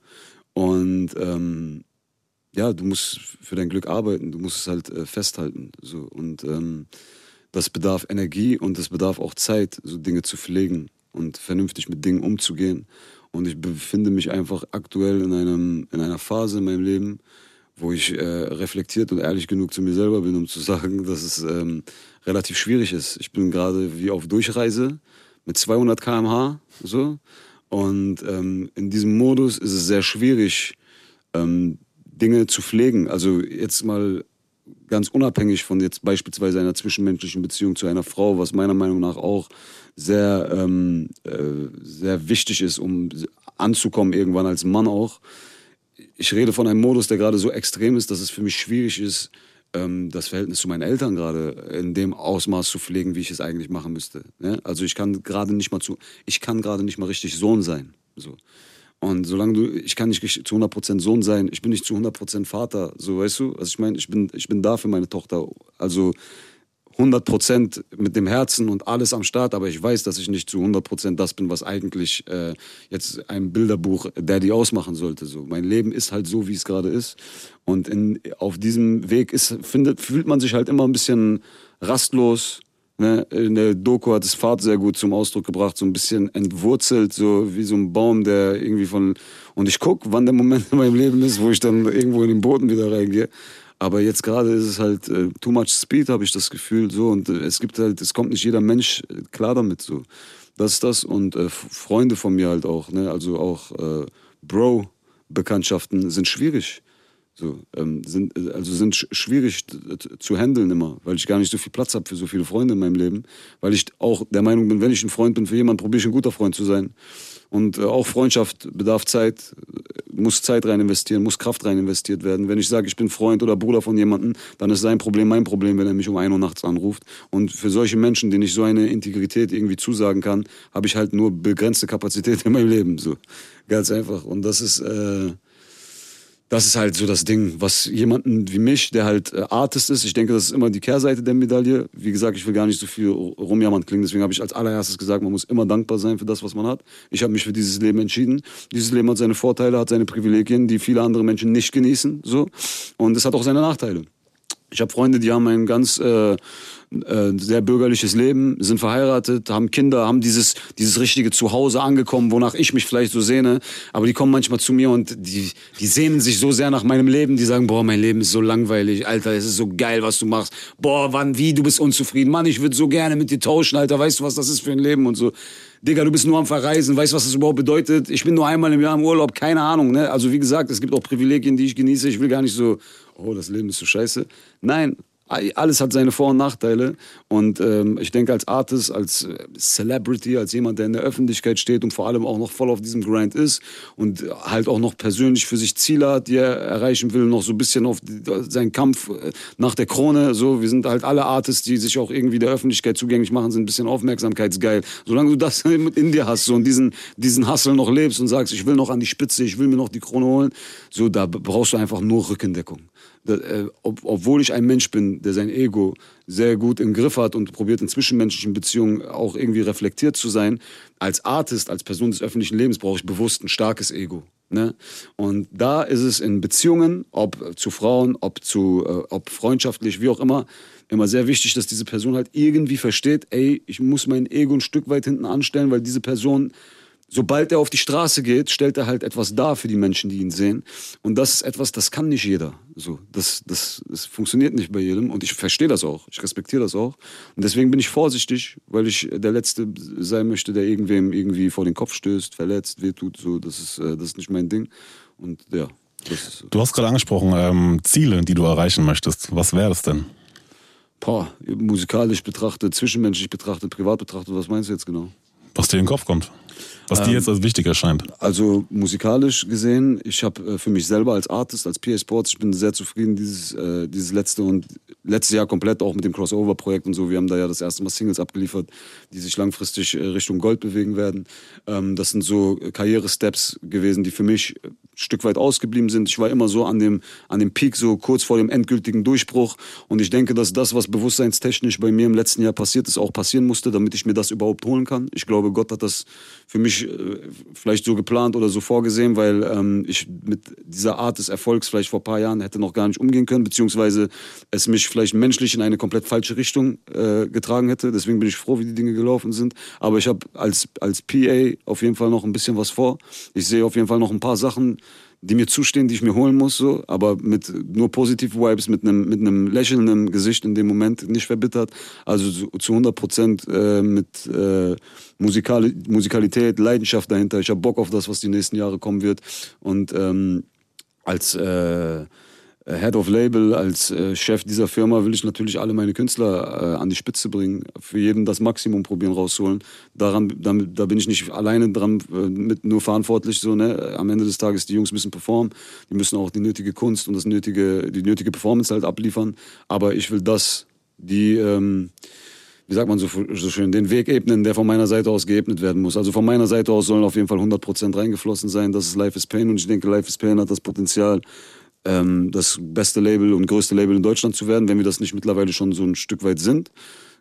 Und ähm, ja, du musst für dein Glück arbeiten, du musst es halt äh, festhalten, so. Und ähm, das bedarf Energie und es bedarf auch Zeit, so Dinge zu pflegen und vernünftig mit Dingen umzugehen. Und ich befinde mich einfach aktuell in, einem, in einer Phase in meinem Leben, wo ich äh, reflektiert und ehrlich genug zu mir selber bin, um zu sagen, dass es ähm, relativ schwierig ist. Ich bin gerade wie auf Durchreise mit 200 km/h so. Und ähm, in diesem Modus ist es sehr schwierig, ähm, Dinge zu pflegen. Also jetzt mal ganz unabhängig von jetzt beispielsweise einer zwischenmenschlichen Beziehung zu einer Frau, was meiner Meinung nach auch sehr, ähm, äh, sehr wichtig ist, um anzukommen irgendwann als Mann auch. Ich rede von einem Modus, der gerade so extrem ist, dass es für mich schwierig ist, ähm, das Verhältnis zu meinen Eltern gerade in dem Ausmaß zu pflegen, wie ich es eigentlich machen müsste. Ne? Also ich kann gerade nicht mal zu, ich kann gerade nicht mal richtig Sohn sein. So. Und solange du, ich kann nicht zu 100% Sohn sein, ich bin nicht zu 100% Vater, so weißt du? Also ich meine, ich bin, ich bin da für meine Tochter. Also 100% mit dem Herzen und alles am Start, aber ich weiß, dass ich nicht zu 100% das bin, was eigentlich äh, jetzt ein Bilderbuch Daddy ausmachen sollte. So. Mein Leben ist halt so, wie es gerade ist. Und in, auf diesem Weg ist, findet, fühlt man sich halt immer ein bisschen rastlos. Ne? In der Doku hat es Fahrt sehr gut zum Ausdruck gebracht, so ein bisschen entwurzelt, so wie so ein Baum, der irgendwie von... Und ich guck, wann der Moment in meinem Leben ist, wo ich dann irgendwo in den Boden wieder reingehe. Aber jetzt gerade ist es halt äh, too much speed, habe ich das Gefühl. So und äh, es gibt halt, es kommt nicht jeder Mensch äh, klar damit. So, das ist das und äh, Freunde von mir halt auch. Ne, also auch äh, Bro-Bekanntschaften sind schwierig. So ähm, sind äh, also sind sch schwierig t- zu handeln immer, weil ich gar nicht so viel Platz habe für so viele Freunde in meinem Leben. Weil ich auch der Meinung bin, wenn ich ein Freund bin für jemanden, probiere ich ein guter Freund zu sein. Und äh, auch Freundschaft bedarf Zeit. muss Zeit rein investieren, muss Kraft rein investiert werden. Wenn ich sage, ich bin Freund oder Bruder von jemandem, dann ist sein Problem mein Problem, wenn er mich um 1 Uhr nachts anruft. Und für solche Menschen, denen ich so eine Integrität irgendwie zusagen kann, habe ich halt nur begrenzte Kapazität in meinem Leben. So. Ganz einfach. Und das ist, äh, das ist halt so das Ding, was jemanden wie mich, der halt äh, Artist ist, ich denke, das ist immer die Kehrseite der Medaille. Wie gesagt, ich will gar nicht so viel rumjammern klingen, deswegen habe ich als allererstes gesagt, man muss immer dankbar sein für das, was man hat. Ich habe mich für dieses Leben entschieden. Dieses Leben hat seine Vorteile, hat seine Privilegien, die viele andere Menschen nicht genießen, so. Und es hat auch seine Nachteile. Ich habe Freunde, die haben ein ganz äh, äh, sehr bürgerliches Leben, sind verheiratet, haben Kinder, haben dieses, dieses richtige Zuhause angekommen, wonach ich mich vielleicht so sehne. Aber die kommen manchmal zu mir und die, die sehnen sich so sehr nach meinem Leben, die sagen, boah, mein Leben ist so langweilig, Alter, es ist so geil, was du machst. Boah, wann, wie, du bist unzufrieden. Mann, ich würde so gerne mit dir tauschen, Alter, weißt du, was das ist für ein Leben und so. Digga, du bist nur am Verreisen, weißt du, was das überhaupt bedeutet? Ich bin nur einmal im Jahr im Urlaub, keine Ahnung, ne? Also wie gesagt, es gibt auch Privilegien, die ich genieße. Ich will gar nicht so, oh, das Leben ist so scheiße. Nein, alles hat seine Vor- und Nachteile. Und ähm, ich denke, als Artist, als äh, Celebrity, als jemand, der in der Öffentlichkeit steht und vor allem auch noch voll auf diesem Grind ist und halt auch noch persönlich für sich Ziele hat, die er erreichen will, noch so ein bisschen auf seinen Kampf äh, nach der Krone. So, wir sind halt alle Artists, die sich auch irgendwie der Öffentlichkeit zugänglich machen, sind ein bisschen aufmerksamkeitsgeil. Solange du das in dir hast so, und diesen, diesen Hustle noch lebst und sagst, ich will noch an die Spitze, ich will mir noch die Krone holen, so, da brauchst du einfach nur Rückendeckung äh, ob, obwohl ich ein Mensch bin, der sein Ego sehr gut im Griff hat und probiert in zwischenmenschlichen Beziehungen auch irgendwie reflektiert zu sein, als Artist, als Person des öffentlichen Lebens brauche ich bewusst ein starkes Ego. Ne? Und da ist es in Beziehungen, ob zu Frauen, ob zu, äh, ob freundschaftlich, wie auch immer, immer sehr wichtig, dass diese Person halt irgendwie versteht, ey, ich muss mein Ego ein Stück weit hinten anstellen, weil diese Person sobald er auf die Straße geht, stellt er halt etwas dar für die Menschen, die ihn sehen. Und das ist etwas, das kann nicht jeder. So, das, das, das funktioniert nicht bei jedem. Und ich verstehe das auch. Ich respektiere das auch. Und deswegen bin ich vorsichtig, weil ich der Letzte sein möchte, der irgendwem irgendwie vor den Kopf stößt, verletzt, wehtut. So, das ist, äh, das ist nicht mein Ding. Und ja. Ist, du hast gerade angesprochen, ähm, Ziele, die du erreichen möchtest. Was wäre das denn? Boah, musikalisch betrachtet, zwischenmenschlich betrachtet, privat betrachtet, was meinst du jetzt genau? Was dir in den Kopf kommt. Was dir jetzt als wichtig erscheint? Also musikalisch gesehen, ich habe äh, für mich selber als Artist, als PA Sports, ich bin sehr zufrieden dieses, äh, dieses letzte und letztes Jahr komplett auch mit dem Crossover-Projekt und so. Wir haben da ja das erste Mal Singles abgeliefert, die sich langfristig äh, Richtung Gold bewegen werden. Ähm, das sind so Karriere-Steps gewesen, die für mich ein Stück weit ausgeblieben sind. Ich war immer so an dem, an dem Peak, so kurz vor dem endgültigen Durchbruch. Und ich denke, dass das, was bewusstseinstechnisch bei mir im letzten Jahr passiert ist, auch passieren musste, damit ich mir das überhaupt holen kann. Ich glaube, Gott hat das für mich äh, vielleicht so geplant oder so vorgesehen, weil ähm, ich mit dieser Art des Erfolgs vielleicht vor ein paar Jahren hätte noch gar nicht umgehen können, beziehungsweise es mich vielleicht menschlich in eine komplett falsche Richtung äh, getragen hätte. Deswegen bin ich froh, wie die Dinge gelaufen sind. Aber ich habe als, als PA auf jeden Fall noch ein bisschen was vor. Ich sehe auf jeden Fall noch ein paar Sachen, die mir zustehen, die ich mir holen muss, so, aber mit nur positiven Vibes, mit einem mit einem lächelnden Gesicht in dem Moment, nicht verbittert. Also zu, zu 100 Prozent äh, mit äh, Musikal Musikalität, Leidenschaft dahinter. Ich habe Bock auf das, was die nächsten Jahre kommen wird. Und ähm, als äh, Head of Label, als äh, Chef dieser Firma will ich natürlich alle meine Künstler äh, an die Spitze bringen, für jeden das Maximum probieren rausholen. Daran, damit, da bin ich nicht alleine dran äh, mit nur verantwortlich. So, ne? Am Ende des Tages die Jungs müssen performen, die müssen auch die nötige Kunst und das nötige, die nötige Performance halt abliefern. Aber ich will das, die ähm, wie sagt man so, so schön, den Weg ebnen, der von meiner Seite aus geebnet werden muss. Also von meiner Seite aus sollen auf jeden Fall 100% reingeflossen sein. Das ist Life is Pain und ich denke, Life is Pain hat das Potenzial, das beste Label und größte Label in Deutschland zu werden, wenn wir das nicht mittlerweile schon so ein Stück weit sind.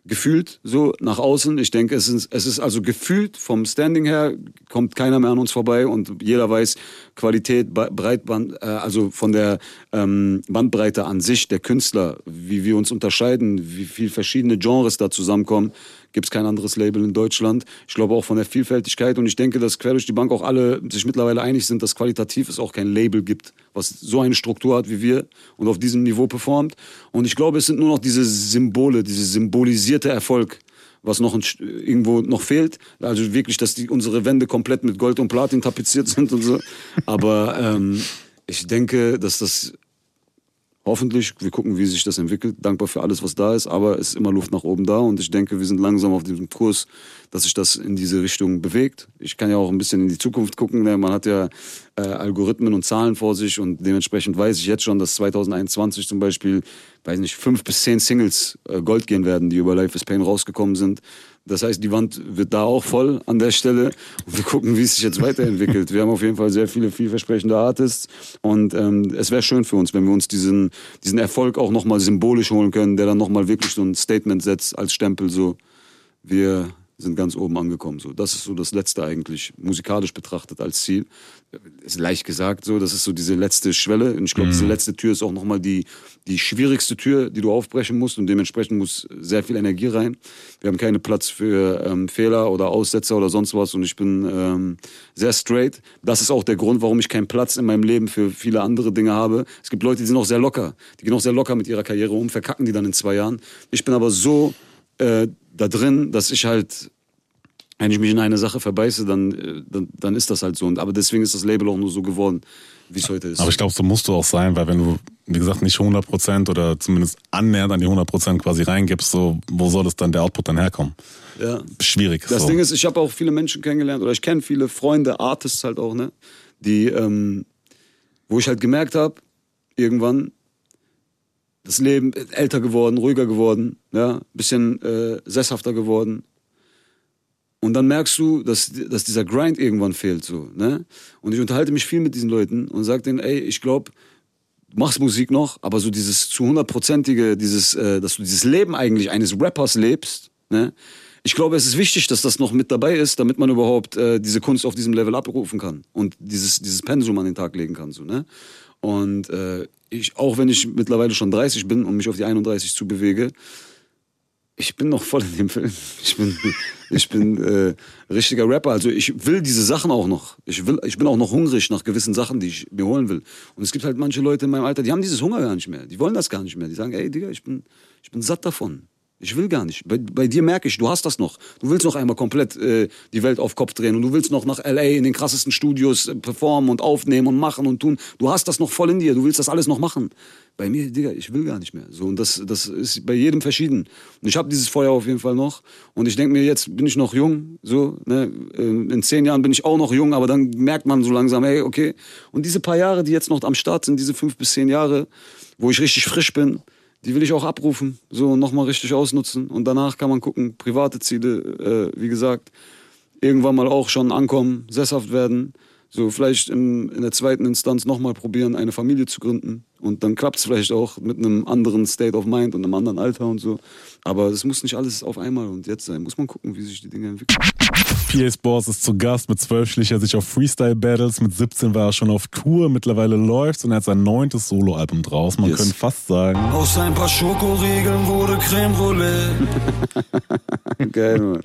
Gefühlt so nach außen. Ich denke, es ist, es ist also gefühlt vom Standing her, kommt keiner mehr an uns vorbei und jeder weiß, Qualität, Breitband, äh, also von der ähm, Bandbreite an sich der Künstler, wie wir uns unterscheiden, wie viel verschiedene Genres da zusammenkommen, gibt es kein anderes Label in Deutschland. Ich glaube auch von der Vielfältigkeit und ich denke, dass quer durch die Bank auch alle sich mittlerweile einig sind, dass qualitativ es auch kein Label gibt, was so eine Struktur hat wie wir und auf diesem Niveau performt. Und ich glaube, es sind nur noch diese Symbole, diese symbolisierte Erfolg, was noch ein, irgendwo noch fehlt. Also wirklich, dass die, unsere Wände komplett mit Gold und Platin tapeziert sind und so. Aber ähm, ich denke, dass das Hoffentlich, wir gucken, wie sich das entwickelt. Dankbar für alles, was da ist, aber es ist immer Luft nach oben da und ich denke, wir sind langsam auf diesem Kurs, dass sich das in diese Richtung bewegt. Ich kann ja auch ein bisschen in die Zukunft gucken. Ne? Man hat ja äh, Algorithmen und Zahlen vor sich und dementsprechend weiß ich jetzt schon, dass 2021 zum Beispiel, weiß nicht, fünf bis zehn Singles äh, Gold gehen werden, die über Life is Pain rausgekommen sind. Das heißt, die Wand wird da auch voll an der Stelle. Und wir gucken, wie es sich jetzt weiterentwickelt. Wir haben auf jeden Fall sehr viele vielversprechende Artists. Und ähm, es wäre schön für uns, wenn wir uns diesen, diesen Erfolg auch nochmal symbolisch holen können, der dann nochmal wirklich so ein Statement setzt als Stempel. So, wir sind ganz oben angekommen. So, das ist so das Letzte eigentlich, musikalisch betrachtet als Ziel. Ist leicht gesagt so, das ist so diese letzte Schwelle. Und ich glaube, Mhm. diese letzte Tür ist auch nochmal die, die schwierigste Tür, die du aufbrechen musst. Und dementsprechend muss sehr viel Energie rein. Wir haben keinen Platz für ähm, Fehler oder Aussetzer oder sonst was. Und ich bin ähm, sehr straight. Das ist auch der Grund, warum ich keinen Platz in meinem Leben für viele andere Dinge habe. Es gibt Leute, die sind auch sehr locker. Die gehen auch sehr locker mit ihrer Karriere um, verkacken die dann in zwei Jahren. Ich bin aber so äh, da drin, dass ich halt, wenn ich mich in eine Sache verbeiße, dann, äh, dann, dann ist das halt so. Und, aber deswegen ist das Label auch nur so geworden, wie es heute ist. Aber ich glaube, so musst du auch sein, weil wenn du, wie gesagt, nicht 100% oder zumindest annähernd an die 100% quasi reingibst, so, wo soll das dann der Output dann herkommen? Ja. Schwierig. Das so. Ding ist, ich habe auch viele Menschen kennengelernt oder ich kenne viele Freunde, Artists halt auch, ne, die, ähm, wo ich halt gemerkt habe, irgendwann das Leben älter geworden, ruhiger geworden, ja, bisschen äh, sesshafter geworden. Und dann merkst du, dass, dass dieser Grind irgendwann fehlt, so, ne? Und ich unterhalte mich viel mit diesen Leuten und sage denen, ey, ich glaube, du machst Musik noch, aber so dieses zu hundertprozentige, dieses, äh, dass du dieses Leben eigentlich eines Rappers lebst, ne? Ich glaube, es ist wichtig, dass das noch mit dabei ist, damit man überhaupt äh, diese Kunst auf diesem Level abrufen kann und dieses, dieses Pensum an den Tag legen kann, so, ne? Und äh, ich, auch wenn ich mittlerweile schon 30 bin und mich auf die 31 zu bewege, ich bin noch voll in dem Film. Ich bin, ich bin äh, richtiger Rapper. Also ich will diese Sachen auch noch. Ich, will, ich bin auch noch hungrig nach gewissen Sachen, die ich mir holen will. Und es gibt halt manche Leute in meinem Alter, die haben dieses Hunger gar nicht mehr. Die wollen das gar nicht mehr. Die sagen, ey Digga, ich bin, ich bin satt davon. Ich will gar nicht. Bei, bei dir merke ich, du hast das noch. Du willst noch einmal komplett äh, die Welt auf Kopf drehen und du willst noch nach LA in den krassesten Studios äh, performen und aufnehmen und machen und tun. Du hast das noch voll in dir. Du willst das alles noch machen. Bei mir, Digga, ich will gar nicht mehr. So und das, das ist bei jedem verschieden. Und ich habe dieses Feuer auf jeden Fall noch. Und ich denke mir, jetzt bin ich noch jung. So, ne? Ähm, in zehn Jahren bin ich auch noch jung, aber dann merkt man so langsam, hey, okay. Und diese paar Jahre, die jetzt noch am Start sind, diese fünf bis zehn Jahre, wo ich richtig frisch bin, die will ich auch abrufen, so nochmal richtig ausnutzen. Und danach kann man gucken, private Ziele, äh, wie gesagt, irgendwann mal auch schon ankommen, sesshaft werden. So vielleicht in, in der zweiten Instanz nochmal probieren, eine Familie zu gründen. Und dann klappt es vielleicht auch mit einem anderen State of Mind und einem anderen Alter und so. Aber es muss nicht alles auf einmal und jetzt sein. Muss man gucken, wie sich die Dinge entwickeln. PA Sports ist zu Gast. Mit 12 schlich er sich auf Freestyle-Battles. Mit 17 war er schon auf Tour. Mittlerweile läuft's und er hat sein neuntes Soloalbum draus. Man Yes. könnte fast sagen. Aus ein paar Schokoriegeln wurde Creme Brûlée. Geil, Mann.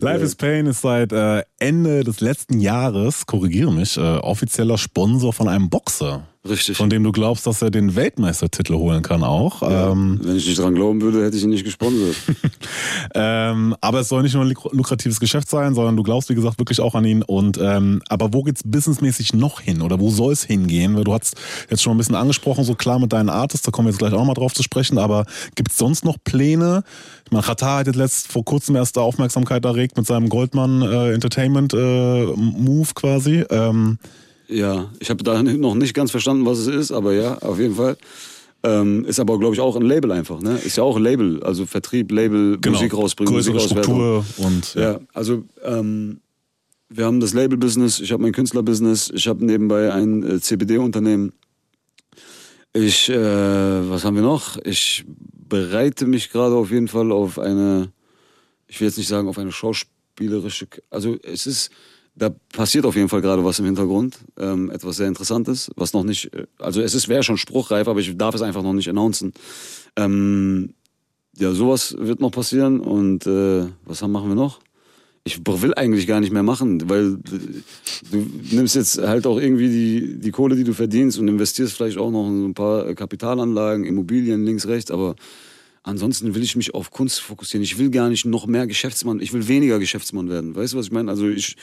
Life is Pain ist seit äh, Ende des letzten Jahres, korrigiere mich, äh, offizieller Sponsor von einem Boxer. Richtig. Von dem du glaubst, dass er den Weltmeistertitel holen kann auch. Ähm, Wenn ich nicht dran glauben würde, hätte ich ihn nicht gesponsert. ähm, aber es soll nicht nur ein luk- lukratives Geschäft sein, sondern du glaubst, wie gesagt, wirklich auch an ihn. Und ähm, aber wo geht's businessmäßig noch hin oder wo soll es hingehen? Weil du hast jetzt schon ein bisschen angesprochen, so klar mit deinen Artists, da kommen wir jetzt gleich auch mal drauf zu sprechen. Aber gibt's sonst noch Pläne? Ich meine, Qatar hat jetzt letzt vor kurzem erst da Aufmerksamkeit erregt mit seinem Goldman äh, Entertainment äh, Move quasi. Ähm, Ja, ich habe da noch nicht ganz verstanden, was es ist, aber ja, auf jeden Fall. Ähm, ist aber, glaube ich, auch ein Label einfach, ne? Ist ja auch ein Label, also Vertrieb, Label, Genau. Musik rausbringen, Größere. Struktur und, ja. ja. also ähm, wir haben das Label-Business, ich habe mein Künstler-Business, ich habe nebenbei ein äh, CBD-Unternehmen. Ich, äh, was haben wir noch? Ich bereite mich gerade auf jeden Fall auf eine, ich will jetzt nicht sagen auf eine schauspielerische, also es ist, da passiert auf jeden Fall gerade was im Hintergrund, ähm, etwas sehr Interessantes, was noch nicht, äh, also es wäre schon spruchreif, aber ich darf es einfach noch nicht announcen. Ähm, ja, sowas wird noch passieren und äh, was haben, machen wir noch? Ich will eigentlich gar nicht mehr machen, weil äh, du nimmst jetzt halt auch irgendwie die, die Kohle, die du verdienst und investierst vielleicht auch noch in ein paar äh, Kapitalanlagen, Immobilien links, rechts, aber ansonsten will ich mich auf Kunst fokussieren. Ich will gar nicht noch mehr Geschäftsmann, ich will weniger Geschäftsmann werden. Weißt du, was ich meine? Also ich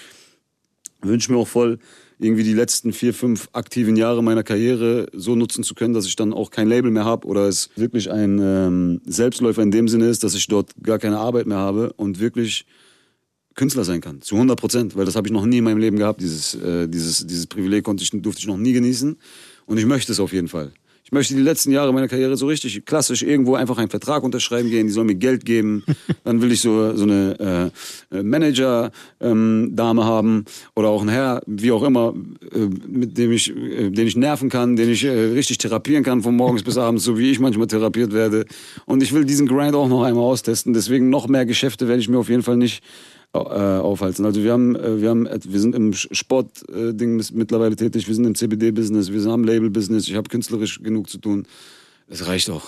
wünsche mir auch voll, irgendwie die letzten vier, fünf aktiven Jahre meiner Karriere so nutzen zu können, dass ich dann auch kein Label mehr habe oder es wirklich ein ähm, Selbstläufer in dem Sinne ist, dass ich dort gar keine Arbeit mehr habe und wirklich Künstler sein kann, zu 100 Prozent, weil das habe ich noch nie in meinem Leben gehabt. Dieses, äh, dieses, dieses Privileg konnte ich, durfte ich noch nie genießen und ich möchte es auf jeden Fall. Ich möchte die letzten Jahre meiner Karriere so richtig klassisch irgendwo einfach einen Vertrag unterschreiben gehen, die sollen mir Geld geben. Dann will ich so, so eine äh, Manager-Dame ähm, haben oder auch ein Herr, wie auch immer, äh, mit dem ich, äh, den ich nerven kann, den ich äh, richtig therapieren kann von morgens bis abends, so wie ich manchmal therapiert werde. Und ich will diesen Grind auch noch einmal austesten. Deswegen noch mehr Geschäfte werde ich mir auf jeden Fall nicht äh, aufhalten. Also wir haben, äh, wir haben, wir sind im Sportding mittlerweile tätig, wir sind im CBD-Business, wir sind am Label-Business, ich habe künstlerisch genug zu tun. Es reicht auch.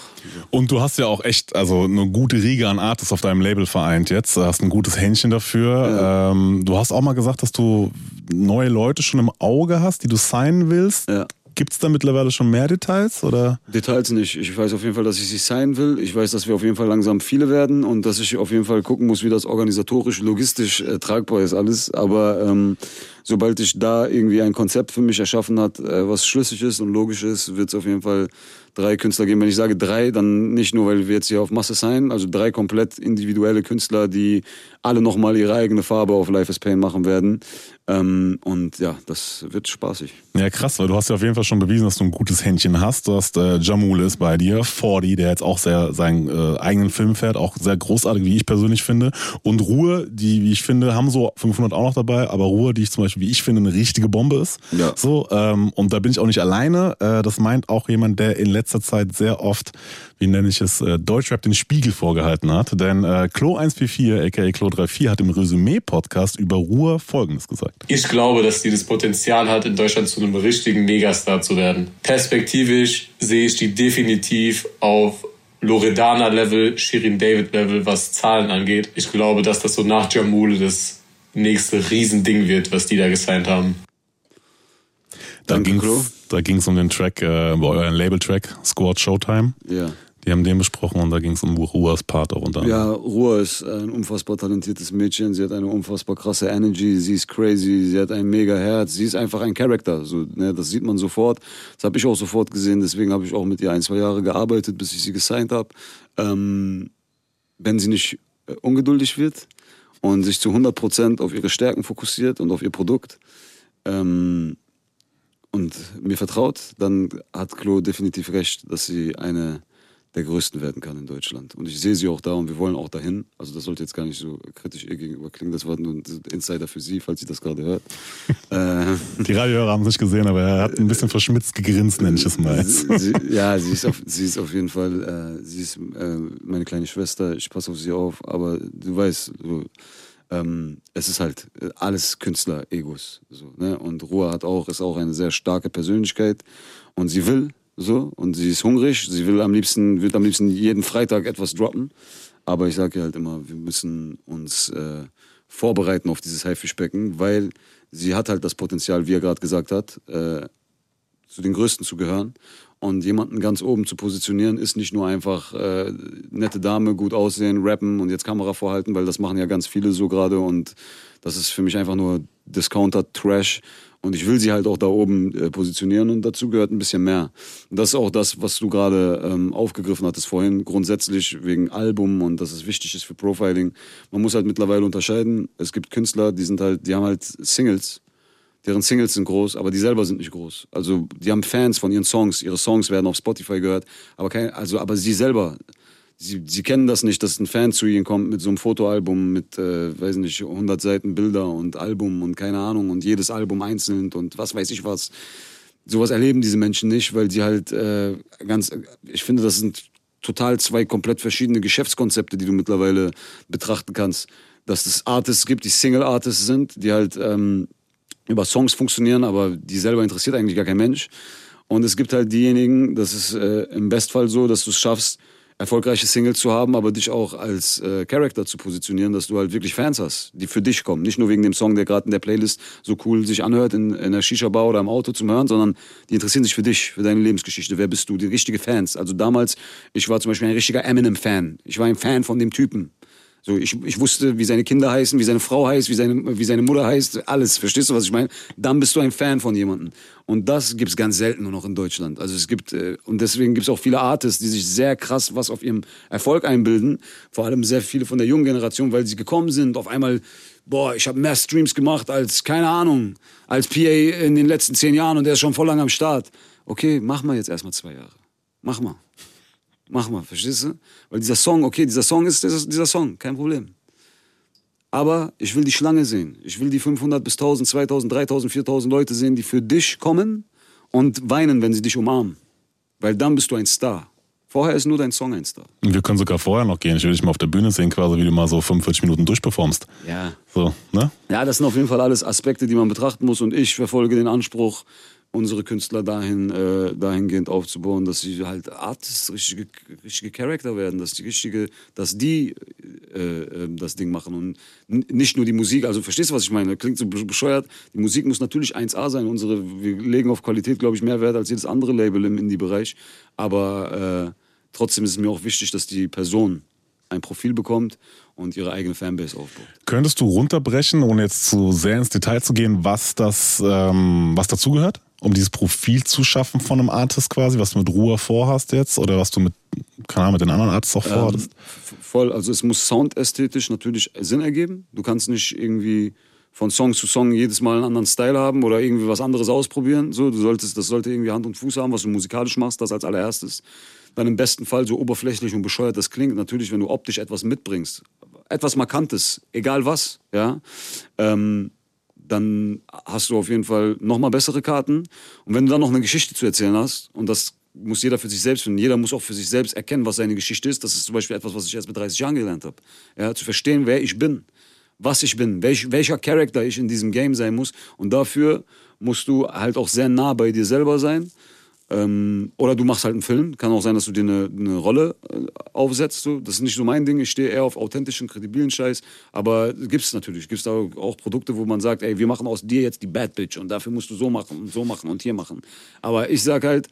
Und du hast ja auch echt, also eine gute Riege an Artists auf deinem Label vereint jetzt. Du hast ein gutes Händchen dafür. Ja. Ähm, du hast auch mal gesagt, dass du neue Leute schon im Auge hast, die du signen willst. Ja. Gibt es da mittlerweile schon mehr Details? Oder? Details nicht. Ich weiß auf jeden Fall, dass ich sie sein will. Ich weiß, dass wir auf jeden Fall langsam viele werden und dass ich auf jeden Fall gucken muss, wie das organisatorisch, logistisch äh, tragbar ist alles. Aber ähm, sobald ich da irgendwie ein Konzept für mich erschaffen hat, äh, was schlüssig ist und logisch ist, wird es auf jeden Fall drei Künstler geben. Wenn ich sage drei, dann nicht nur, weil wir jetzt hier auf Masse sein, also drei komplett individuelle Künstler, die alle nochmal ihre eigene Farbe auf Life is Pain machen werden. Ähm, und ja, das wird spaßig. Ja, krass, weil du hast ja auf jeden Fall schon bewiesen, dass du ein gutes Händchen hast. Du hast äh, Jamul ist bei dir, 40, der jetzt auch sehr seinen äh, eigenen Film fährt, auch sehr großartig, wie ich persönlich finde. Und Ruhe, die, wie ich finde, haben so 500 auch noch dabei, aber Ruhe, die ich zum Beispiel, wie ich finde, eine richtige Bombe ist. Ja. So, ähm, und da bin ich auch nicht alleine. Äh, das meint auch jemand, der in letzter Zeit sehr oft, wie nenne ich es, äh, Deutschrap den Spiegel vorgehalten hat. Denn äh, Klo 144, aka Klo 34, hat im Resümee-Podcast über Ruhe Folgendes gesagt. Ich glaube, dass die das Potenzial hat, in Deutschland zu einem richtigen Megastar zu werden. Perspektivisch sehe ich die definitiv auf Loredana-Level, Shirin David-Level, was Zahlen angeht. Ich glaube, dass das so nach Jamule das nächste Riesending wird, was die da gesigned haben. Da ging ging's um den Track, äh, euren Label-Track, Squad Showtime. Ja. Die haben den besprochen und da ging es um Ruas Part auch unter Ja, Ruhr ist ein unfassbar talentiertes Mädchen. Sie hat eine unfassbar krasse Energy. Sie ist crazy. Sie hat ein mega Herz. Sie ist einfach ein Charakter. So, ne, das sieht man sofort. Das habe ich auch sofort gesehen. Deswegen habe ich auch mit ihr ein, zwei Jahre gearbeitet, bis ich sie gesigned habe. Ähm, wenn sie nicht äh, ungeduldig wird und sich zu 100% auf ihre Stärken fokussiert und auf ihr Produkt, ähm, und mir vertraut, dann hat Klo definitiv recht, dass sie eine der größten werden kann in Deutschland. Und ich sehe sie auch da und wir wollen auch dahin. Also das sollte jetzt gar nicht so kritisch ihr gegenüber klingen. Das war nur ein Insider für sie, falls sie das gerade hört. äh, Die Radiohörer haben es nicht gesehen, aber er hat ein bisschen verschmitzt gegrinst, nenne ich es mal. Sie, ja, sie ist, auf, sie ist auf jeden Fall, äh, sie ist äh, meine kleine Schwester. Ich passe auf sie auf, aber du weißt, du, ähm, es ist halt äh, alles Künstler-Egos. So, ne? Und Ruhe hat auch, ist auch eine sehr starke Persönlichkeit und sie will so und sie ist hungrig. Sie will am liebsten, wird am liebsten jeden Freitag etwas droppen. Aber ich sage halt immer, wir müssen uns äh, vorbereiten auf dieses Haifischbecken, weil sie hat halt das Potenzial, wie er gerade gesagt hat, äh, zu den Größten zu gehören. Und jemanden ganz oben zu positionieren, ist nicht nur einfach äh, nette Dame, gut aussehen, rappen und jetzt Kamera vorhalten, weil das machen ja ganz viele so gerade und das ist für mich einfach nur Discounter-Trash. Und ich will sie halt auch da oben äh, positionieren und dazu gehört ein bisschen mehr. Und das ist auch das, was du gerade ähm, aufgegriffen hattest vorhin, grundsätzlich wegen Album und dass es wichtig ist für Profiling. Man muss halt mittlerweile unterscheiden. Es gibt Künstler, die sind halt, die haben halt Singles deren Singles sind groß, aber die selber sind nicht groß. Also die haben Fans von ihren Songs, ihre Songs werden auf Spotify gehört, aber kein, also aber sie selber, sie, sie kennen das nicht, dass ein Fan zu ihnen kommt mit so einem Fotoalbum mit, äh, weiß nicht, 100 Seiten Bilder und Album und keine Ahnung und jedes Album einzeln und was weiß ich was. Sowas erleben diese Menschen nicht, weil sie halt äh, ganz, ich finde, das sind total zwei komplett verschiedene Geschäftskonzepte, die du mittlerweile betrachten kannst. Dass es Artists gibt, die Single-Artists sind, die halt ähm, über Songs funktionieren, aber die selber interessiert eigentlich gar kein Mensch. Und es gibt halt diejenigen, das ist äh, im Bestfall so, dass du es schaffst, erfolgreiche Singles zu haben, aber dich auch als äh, Character zu positionieren, dass du halt wirklich Fans hast, die für dich kommen. Nicht nur wegen dem Song, der gerade in der Playlist so cool sich anhört, in, in der Shisha-Bar oder im Auto zum Hören, sondern die interessieren sich für dich, für deine Lebensgeschichte. Wer bist du? Die richtige Fans. Also damals, ich war zum Beispiel ein richtiger Eminem-Fan. Ich war ein Fan von dem Typen. So, ich, ich wusste, wie seine Kinder heißen, wie seine Frau heißt, wie seine, wie seine Mutter heißt, alles. Verstehst du, was ich meine? Dann bist du ein Fan von jemandem. Und das gibt's ganz selten nur noch in Deutschland. Also es gibt, äh, und deswegen gibt's auch viele Artists, die sich sehr krass was auf ihrem Erfolg einbilden. Vor allem sehr viele von der jungen Generation, weil sie gekommen sind, auf einmal boah, ich habe mehr Streams gemacht als, keine Ahnung, als PA in den letzten zehn Jahren und der ist schon voll lang am Start. Okay, mach mal jetzt erstmal zwei Jahre. Mach mal. Mach mal, verstehst du? Weil dieser Song, okay, dieser Song ist dieser, dieser Song, kein Problem. Aber ich will die Schlange sehen. Ich will die 500 bis 1000, 2000, 3000, 4000 Leute sehen, die für dich kommen und weinen, wenn sie dich umarmen. Weil dann bist du ein Star. Vorher ist nur dein Song ein Star. Wir können sogar vorher noch gehen. Ich will dich mal auf der Bühne sehen, quasi, wie du mal so 45 Minuten durchperformst. Ja. So, ne? Ja, das sind auf jeden Fall alles Aspekte, die man betrachten muss. Und ich verfolge den Anspruch, unsere Künstler dahin, äh, dahingehend aufzubauen, dass sie halt Artists, richtige, richtige Charakter werden, dass die richtige, dass die äh, äh, das Ding machen und nicht nur die Musik. Also verstehst du, was ich meine? Klingt so be- bescheuert. Die Musik muss natürlich 1A sein. Unsere, wir legen auf Qualität, glaube ich, mehr Wert als jedes andere Label im Indie-Bereich. Aber äh, trotzdem ist es mir auch wichtig, dass die Person ein Profil bekommt und ihre eigene Fanbase aufbaut. Könntest du runterbrechen, ohne jetzt zu sehr ins Detail zu gehen, was das, ähm, was dazugehört, um dieses Profil zu schaffen von einem Artist quasi, was du mit Ruhe vorhast jetzt oder was du mit, keine Ahnung, mit den anderen Artists auch vorhattest? Ähm, voll, also es muss soundästhetisch natürlich Sinn ergeben. Du kannst nicht irgendwie von Song zu Song jedes Mal einen anderen Style haben oder irgendwie was anderes ausprobieren. So, du solltest, das sollte irgendwie Hand und Fuß haben, was du musikalisch machst, das als allererstes. Dann im besten Fall so oberflächlich und bescheuert das klingt, natürlich, wenn du optisch etwas mitbringst, etwas Markantes, egal was, ja, ähm, dann hast du auf jeden Fall nochmal bessere Karten. Und wenn du dann noch eine Geschichte zu erzählen hast, und das muss jeder für sich selbst finden, jeder muss auch für sich selbst erkennen, was seine Geschichte ist. Das ist zum Beispiel etwas, was ich erst mit 30 Jahren gelernt habe. Ja, zu verstehen, wer ich bin, was ich bin, welch, welcher Charakter ich in diesem Game sein muss. Und dafür musst du halt auch sehr nah bei dir selber sein. Ähm, oder du machst halt einen Film. Kann auch sein, dass du dir eine, eine Rolle äh, aufsetzt. So. Das ist nicht so mein Ding. Ich stehe eher auf authentischen, kredibilen Scheiß. Aber gibt es natürlich. Gibt es auch Produkte, wo man sagt, ey, wir machen aus dir jetzt die Bad Bitch und dafür musst du so machen und so machen und hier machen. Aber ich sag halt,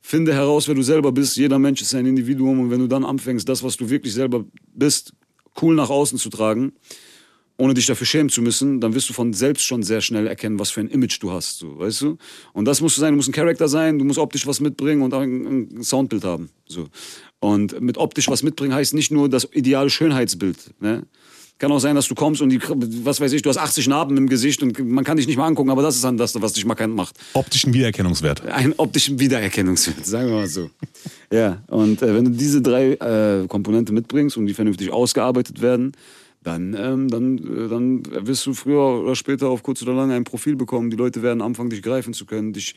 finde heraus, wer du selber bist. Jeder Mensch ist ein Individuum und wenn du dann anfängst, das, was du wirklich selber bist, cool nach außen zu tragen, ohne dich dafür schämen zu müssen, dann wirst du von selbst schon sehr schnell erkennen, was für ein Image du hast, so, weißt du? Und das musst du sein, du musst ein Charakter sein, du musst optisch was mitbringen und auch ein, ein Soundbild haben, so. Und mit optisch was mitbringen heißt nicht nur das ideale Schönheitsbild, ne? Kann auch sein, dass du kommst und die, was weiß ich, du hast 80 Narben im Gesicht und man kann dich nicht mal angucken, aber das ist dann das, was dich markant macht. Optischen Wiedererkennungswert. Einen optischen Wiedererkennungswert, sagen wir mal so. Ja, und äh, wenn du diese drei äh, Komponente mitbringst und die vernünftig ausgearbeitet werden, dann, ähm, dann, äh, dann wirst du früher oder später auf kurz oder lang ein Profil bekommen. Die Leute werden anfangen, dich greifen zu können, dich,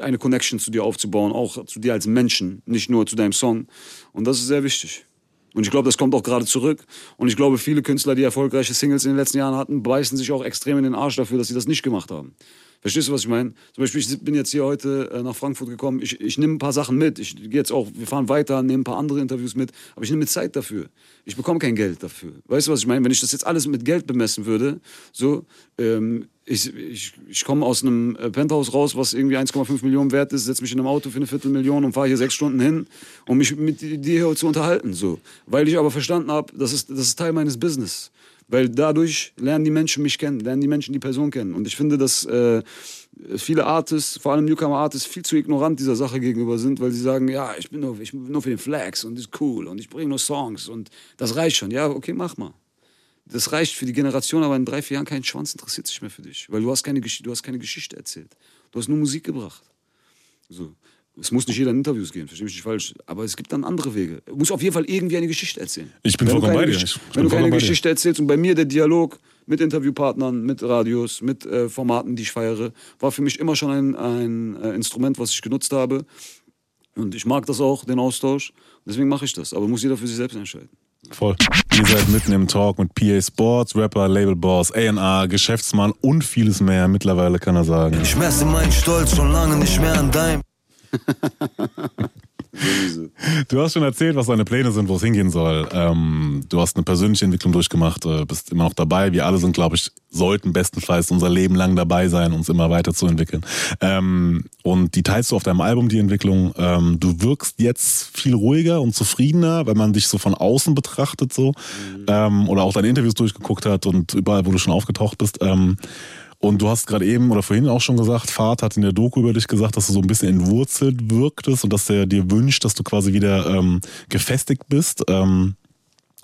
eine Connection zu dir aufzubauen, auch zu dir als Menschen, nicht nur zu deinem Song. Und das ist sehr wichtig. Und ich glaube, das kommt auch gerade zurück. Und ich glaube, viele Künstler, die erfolgreiche Singles in den letzten Jahren hatten, beißen sich auch extrem in den Arsch dafür, dass sie das nicht gemacht haben. Verstehst du, was ich meine? Zum Beispiel, ich bin jetzt hier heute äh, nach Frankfurt gekommen. Ich, ich nehme ein paar Sachen mit. Ich gehe jetzt auch, wir fahren weiter, nehme ein paar andere Interviews mit. Aber ich nehme Zeit dafür. Ich bekomme kein Geld dafür. Weißt du, was ich meine? Wenn ich das jetzt alles mit Geld bemessen würde, so, ähm, ich, ich, ich komme aus einem äh, Penthouse raus, was irgendwie 1,5 Millionen wert ist, setze mich in einem Auto für eine Viertelmillion und fahre hier sechs Stunden hin, um mich mit dir hier zu unterhalten. So. Weil ich aber verstanden habe, das ist, das ist Teil meines Business. Weil dadurch lernen die Menschen mich kennen, lernen die Menschen die Person kennen. Und ich finde, dass äh, viele Artists, vor allem Newcomer-Artists, viel zu ignorant dieser Sache gegenüber sind, weil sie sagen, ja, ich bin nur, ich bin nur für den Flags und ist cool und ich bringe nur Songs und das reicht schon. Ja, okay, mach mal. Das reicht für die Generation, aber in drei, vier Jahren kein Schwanz interessiert sich mehr für dich, weil du hast keine, du hast keine Geschichte erzählt. Du hast nur Musik gebracht. So. Es muss nicht jeder in Interviews gehen, verstehe mich nicht falsch. Aber es gibt dann andere Wege. Du musst auf jeden Fall irgendwie eine Geschichte erzählen. Ich bin Wenn vollkommen bei dir. Gesch- Ich- ich Wenn bin du keine. Geschichte erzählst und bei mir der Dialog mit Interviewpartnern, mit Radios, mit äh, Formaten, die ich feiere, war für mich immer schon ein, ein äh, Instrument, was ich genutzt habe. Und ich mag das auch, den Austausch. Deswegen mache ich das. Aber muss jeder für sich selbst entscheiden. Voll. Ihr seid mitten im Talk mit PA Sports, Rapper, Labelboss, A&R, Geschäftsmann und vieles mehr. Mittlerweile kann er sagen. Ich messe meinen Stolz schon lange nicht mehr an deinem. Du hast schon erzählt, was deine Pläne sind, wo es hingehen soll. Ähm, du hast eine persönliche Entwicklung durchgemacht, äh, bist immer noch dabei. Wir alle sind, glaube ich, sollten bestenfalls unser Leben lang dabei sein, uns immer weiterzuentwickeln. Ähm, und die teilst du auf deinem Album, die Entwicklung. Ähm, du wirkst jetzt viel ruhiger und zufriedener, wenn man dich so von außen betrachtet, so. Ähm, oder auch deine Interviews durchgeguckt hat und überall, wo du schon aufgetaucht bist. Und du hast gerade eben oder vorhin auch schon gesagt, Vater hat in der Doku über dich gesagt, dass du so ein bisschen entwurzelt wirktest und dass er dir wünscht, dass du quasi wieder ähm, gefestigt bist. Ähm,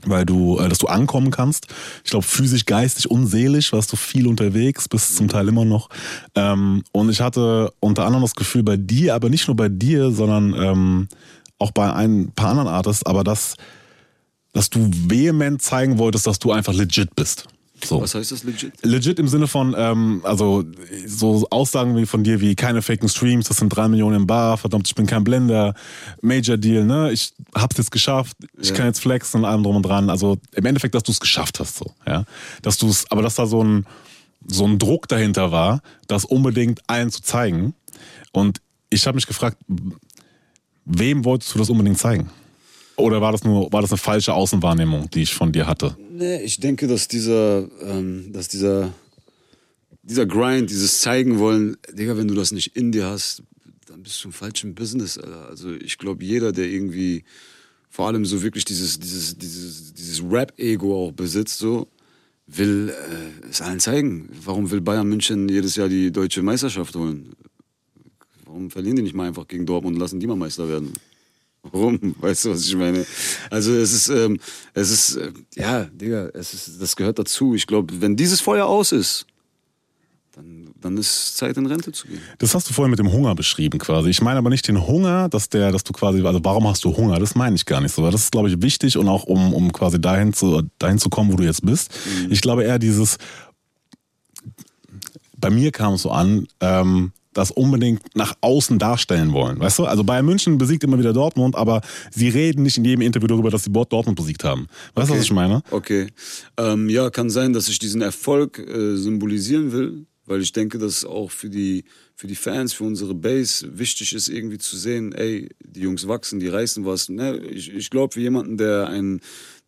weil du, äh, dass du ankommen kannst. Ich glaube, physisch, geistig und seelisch warst du viel unterwegs, bis zum Teil immer noch. Ähm, und ich hatte unter anderem das Gefühl bei dir, aber nicht nur bei dir, sondern ähm, auch bei ein paar anderen Artists, aber dass, dass du vehement zeigen wolltest, dass du einfach legit bist. So. Was heißt das legit? Legit im Sinne von, ähm, also so Aussagen wie von dir wie keine faken Streams, das sind drei Millionen im Bar, verdammt, ich bin kein Blender, Major Deal, ne? Ich hab's jetzt geschafft, ich Ja. kann jetzt flexen und allem drum und dran. Also im Endeffekt, dass du es geschafft hast, so, ja. Dass du es, aber dass da so ein, so ein Druck dahinter war, das unbedingt allen zu zeigen. Und ich habe mich gefragt, wem wolltest du das unbedingt zeigen? Oder war das nur, war das eine falsche Außenwahrnehmung, die ich von dir hatte? Nee, ich denke, dass dieser, ähm, dass dieser, dieser Grind, dieses Zeigen wollen, Digga, wenn du das nicht in dir hast, dann bist du im falschen Business, Alter. Also ich glaube, jeder, der irgendwie vor allem so wirklich dieses, dieses, dieses, dieses Rap-Ego auch besitzt, so, will äh, es allen zeigen. Warum will Bayern München jedes Jahr die deutsche Meisterschaft holen? Warum verlieren die nicht mal einfach gegen Dortmund und lassen die mal Meister werden? Warum? Weißt du, was ich meine? Also es ist, ähm, es ist, äh, ja, Digga, es ist, das gehört dazu. Ich glaube, wenn dieses Feuer aus ist, dann, dann ist Zeit in Rente zu gehen. Das hast du vorhin mit dem Hunger beschrieben quasi. Ich meine aber nicht den Hunger, dass der, dass du quasi, also warum hast du Hunger? Das meine ich gar nicht so. Weil Das ist, glaube ich, wichtig und auch um, um quasi dahin zu, dahin zu kommen, wo du jetzt bist. Ich glaube eher dieses, bei mir kam es so an, ähm, das unbedingt nach außen darstellen wollen. Weißt du? Also Bayern München besiegt immer wieder Dortmund, aber sie reden nicht in jedem Interview darüber, dass sie Dortmund besiegt haben. Weißt du, was ich meine? Okay. Ähm, ja, kann sein, dass ich diesen Erfolg äh, symbolisieren will, weil ich denke, dass auch für die, für die Fans, für unsere Base wichtig ist, irgendwie zu sehen, ey, die Jungs wachsen, die reißen was. Ne? Ich, ich glaube, für jemanden, der ein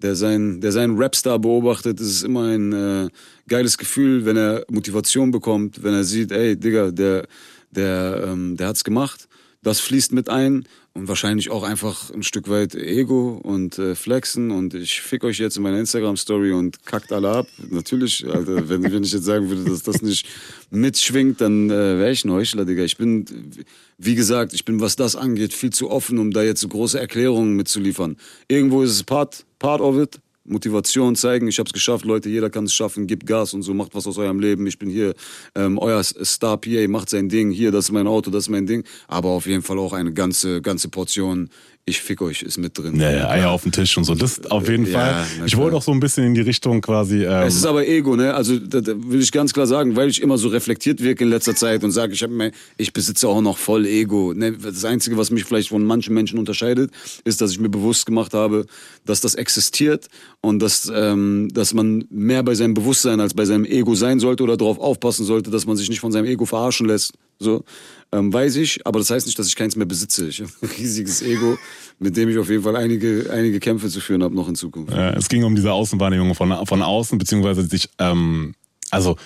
der sein, der seinen Rapstar beobachtet, ist es immer ein äh, geiles Gefühl, wenn er Motivation bekommt, wenn er sieht, ey, Digga, der, der, ähm, der hat's gemacht. Das fließt mit ein und wahrscheinlich auch einfach ein Stück weit Ego und äh, Flexen und ich fick euch jetzt in meiner Instagram-Story und kackt alle ab. Natürlich, Alter, wenn, wenn ich jetzt sagen würde, dass das nicht mitschwingt, dann äh, wäre ich ein Heuchler, Digga. Ich bin, wie gesagt, ich bin, was das angeht, viel zu offen, um da jetzt so große Erklärungen mitzuliefern. Irgendwo ist es Part, part of it. Motivation zeigen, ich hab's geschafft, Leute, jeder kann es schaffen, gebt Gas und so, macht was aus eurem Leben. Ich bin hier, ähm, euer Star PA macht sein Ding, hier, das ist mein Auto, das ist mein Ding. Aber auf jeden Fall auch eine ganze, ganze Portion, ich fick euch, ist mit drin. Ja, ja, Eier auf den Tisch und so. Das auf jeden Fall. Ich wollte auch so ein bisschen in die Richtung quasi. Ähm, Es ist aber Ego, ne? Also da, da will ich ganz klar sagen, weil ich immer so reflektiert wirke in letzter Zeit und sage, ich habe mir, ich besitze auch noch voll Ego. Ne? Das Einzige, was mich vielleicht von manchen Menschen unterscheidet, ist, dass ich mir bewusst gemacht habe, dass das existiert und dass, ähm, dass man mehr bei seinem Bewusstsein als bei seinem Ego sein sollte oder darauf aufpassen sollte, dass man sich nicht von seinem Ego verarschen lässt. So ähm, weiß ich, aber das heißt nicht, dass ich keins mehr besitze. Ich habe ein riesiges Ego, mit dem ich auf jeden Fall einige, einige Kämpfe zu führen habe noch in Zukunft. Äh, es ging um diese Außenwahrnehmung von, von außen, beziehungsweise sich, ähm, also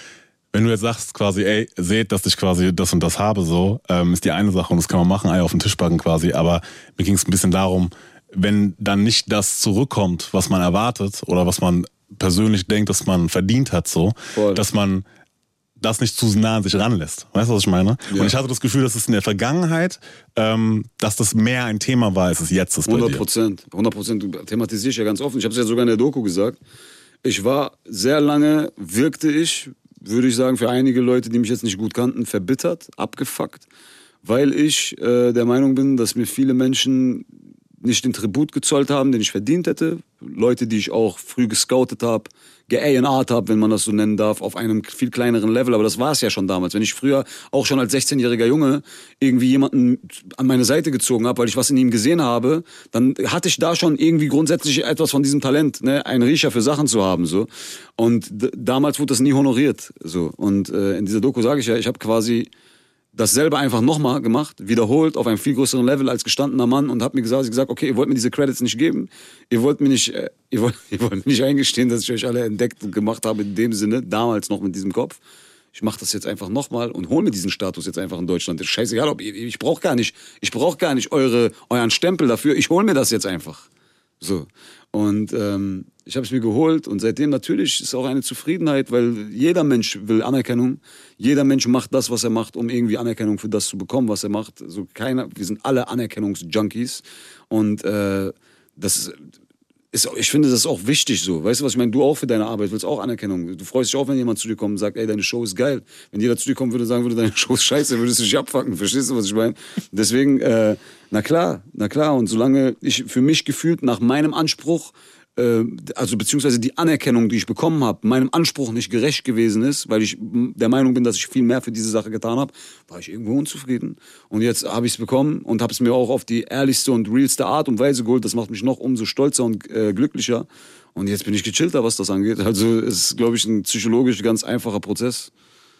wenn du jetzt sagst quasi, ey, seht, dass ich quasi das und das habe, so, ähm, ist die eine Sache und das kann man machen, Eier auf den Tisch packen quasi, aber mir ging es ein bisschen darum, wenn dann nicht das zurückkommt, was man erwartet oder was man persönlich denkt, dass man verdient hat, so, dass man das nicht zu nah an sich ranlässt. Weißt du, was ich meine? Ja. Und ich hatte das Gefühl, dass es in der Vergangenheit, ähm, dass das mehr ein Thema war, als es jetzt ist bei 100 dir. Prozent. 100 Prozent thematisiere ich ja ganz offen. Ich habe es ja sogar in der Doku gesagt. Ich war sehr lange, wirkte ich, würde ich sagen, für einige Leute, die mich jetzt nicht gut kannten, verbittert, abgefuckt, weil ich äh, der Meinung bin, dass mir viele Menschen nicht den Tribut gezollt haben, den ich verdient hätte. Leute, die ich auch früh gescoutet habe, ge-A&Art habe, wenn man das so nennen darf, auf einem viel kleineren Level. Aber das war es ja schon damals. Wenn ich früher auch schon als 16-jähriger Junge irgendwie jemanden an meine Seite gezogen habe, weil ich was in ihm gesehen habe, dann hatte ich da schon irgendwie grundsätzlich etwas von diesem Talent, ne? einen Riecher für Sachen zu haben. so. Und damals wurde das nie honoriert. so. Und äh, in dieser Doku sage ich ja, ich habe quasi dasselbe einfach nochmal gemacht, wiederholt auf einem viel größeren Level als gestandener Mann und habe mir gesagt, gesagt, okay, ihr wollt mir diese Credits nicht geben, ihr wollt mir nicht, äh, ihr wollt, ihr wollt mir nicht eingestehen, dass ich euch alle entdeckt und gemacht habe in dem Sinne, damals noch mit diesem Kopf. Ich mache das jetzt einfach nochmal und hol mir diesen Status jetzt einfach in Deutschland. Ist scheißegal, ob ihr, ich brauche gar nicht, ich brauche gar nicht eure euren Stempel dafür. Ich hol mir das jetzt einfach. So. Und ähm, ich habe es mir geholt und seitdem natürlich ist auch eine Zufriedenheit, weil jeder Mensch will Anerkennung. Jeder Mensch macht das, was er macht, um irgendwie Anerkennung für das zu bekommen, was er macht. Also keiner, wir sind alle Anerkennungsjunkies und äh, das ist, ich finde das auch wichtig so. Weißt du, was ich meine? Du auch für deine Arbeit willst auch Anerkennung. Du freust dich auch, wenn jemand zu dir kommt und sagt, ey, deine Show ist geil. Wenn jeder zu dir kommen würde und sagen würde, deine Show ist scheiße, würdest du dich abfacken. Verstehst du, was ich meine? Deswegen, äh, na klar, na klar. Und solange ich für mich gefühlt nach meinem Anspruch also beziehungsweise die Anerkennung, die ich bekommen habe, meinem Anspruch nicht gerecht gewesen ist, weil ich der Meinung bin, dass ich viel mehr für diese Sache getan habe, war ich irgendwo unzufrieden. Und jetzt habe ich es bekommen und habe es mir auch auf die ehrlichste und realste Art und Weise geholt. Das macht mich noch umso stolzer und äh, glücklicher. Und jetzt bin ich gechillter, was das angeht. Also es ist, glaube ich, ein psychologisch ganz einfacher Prozess.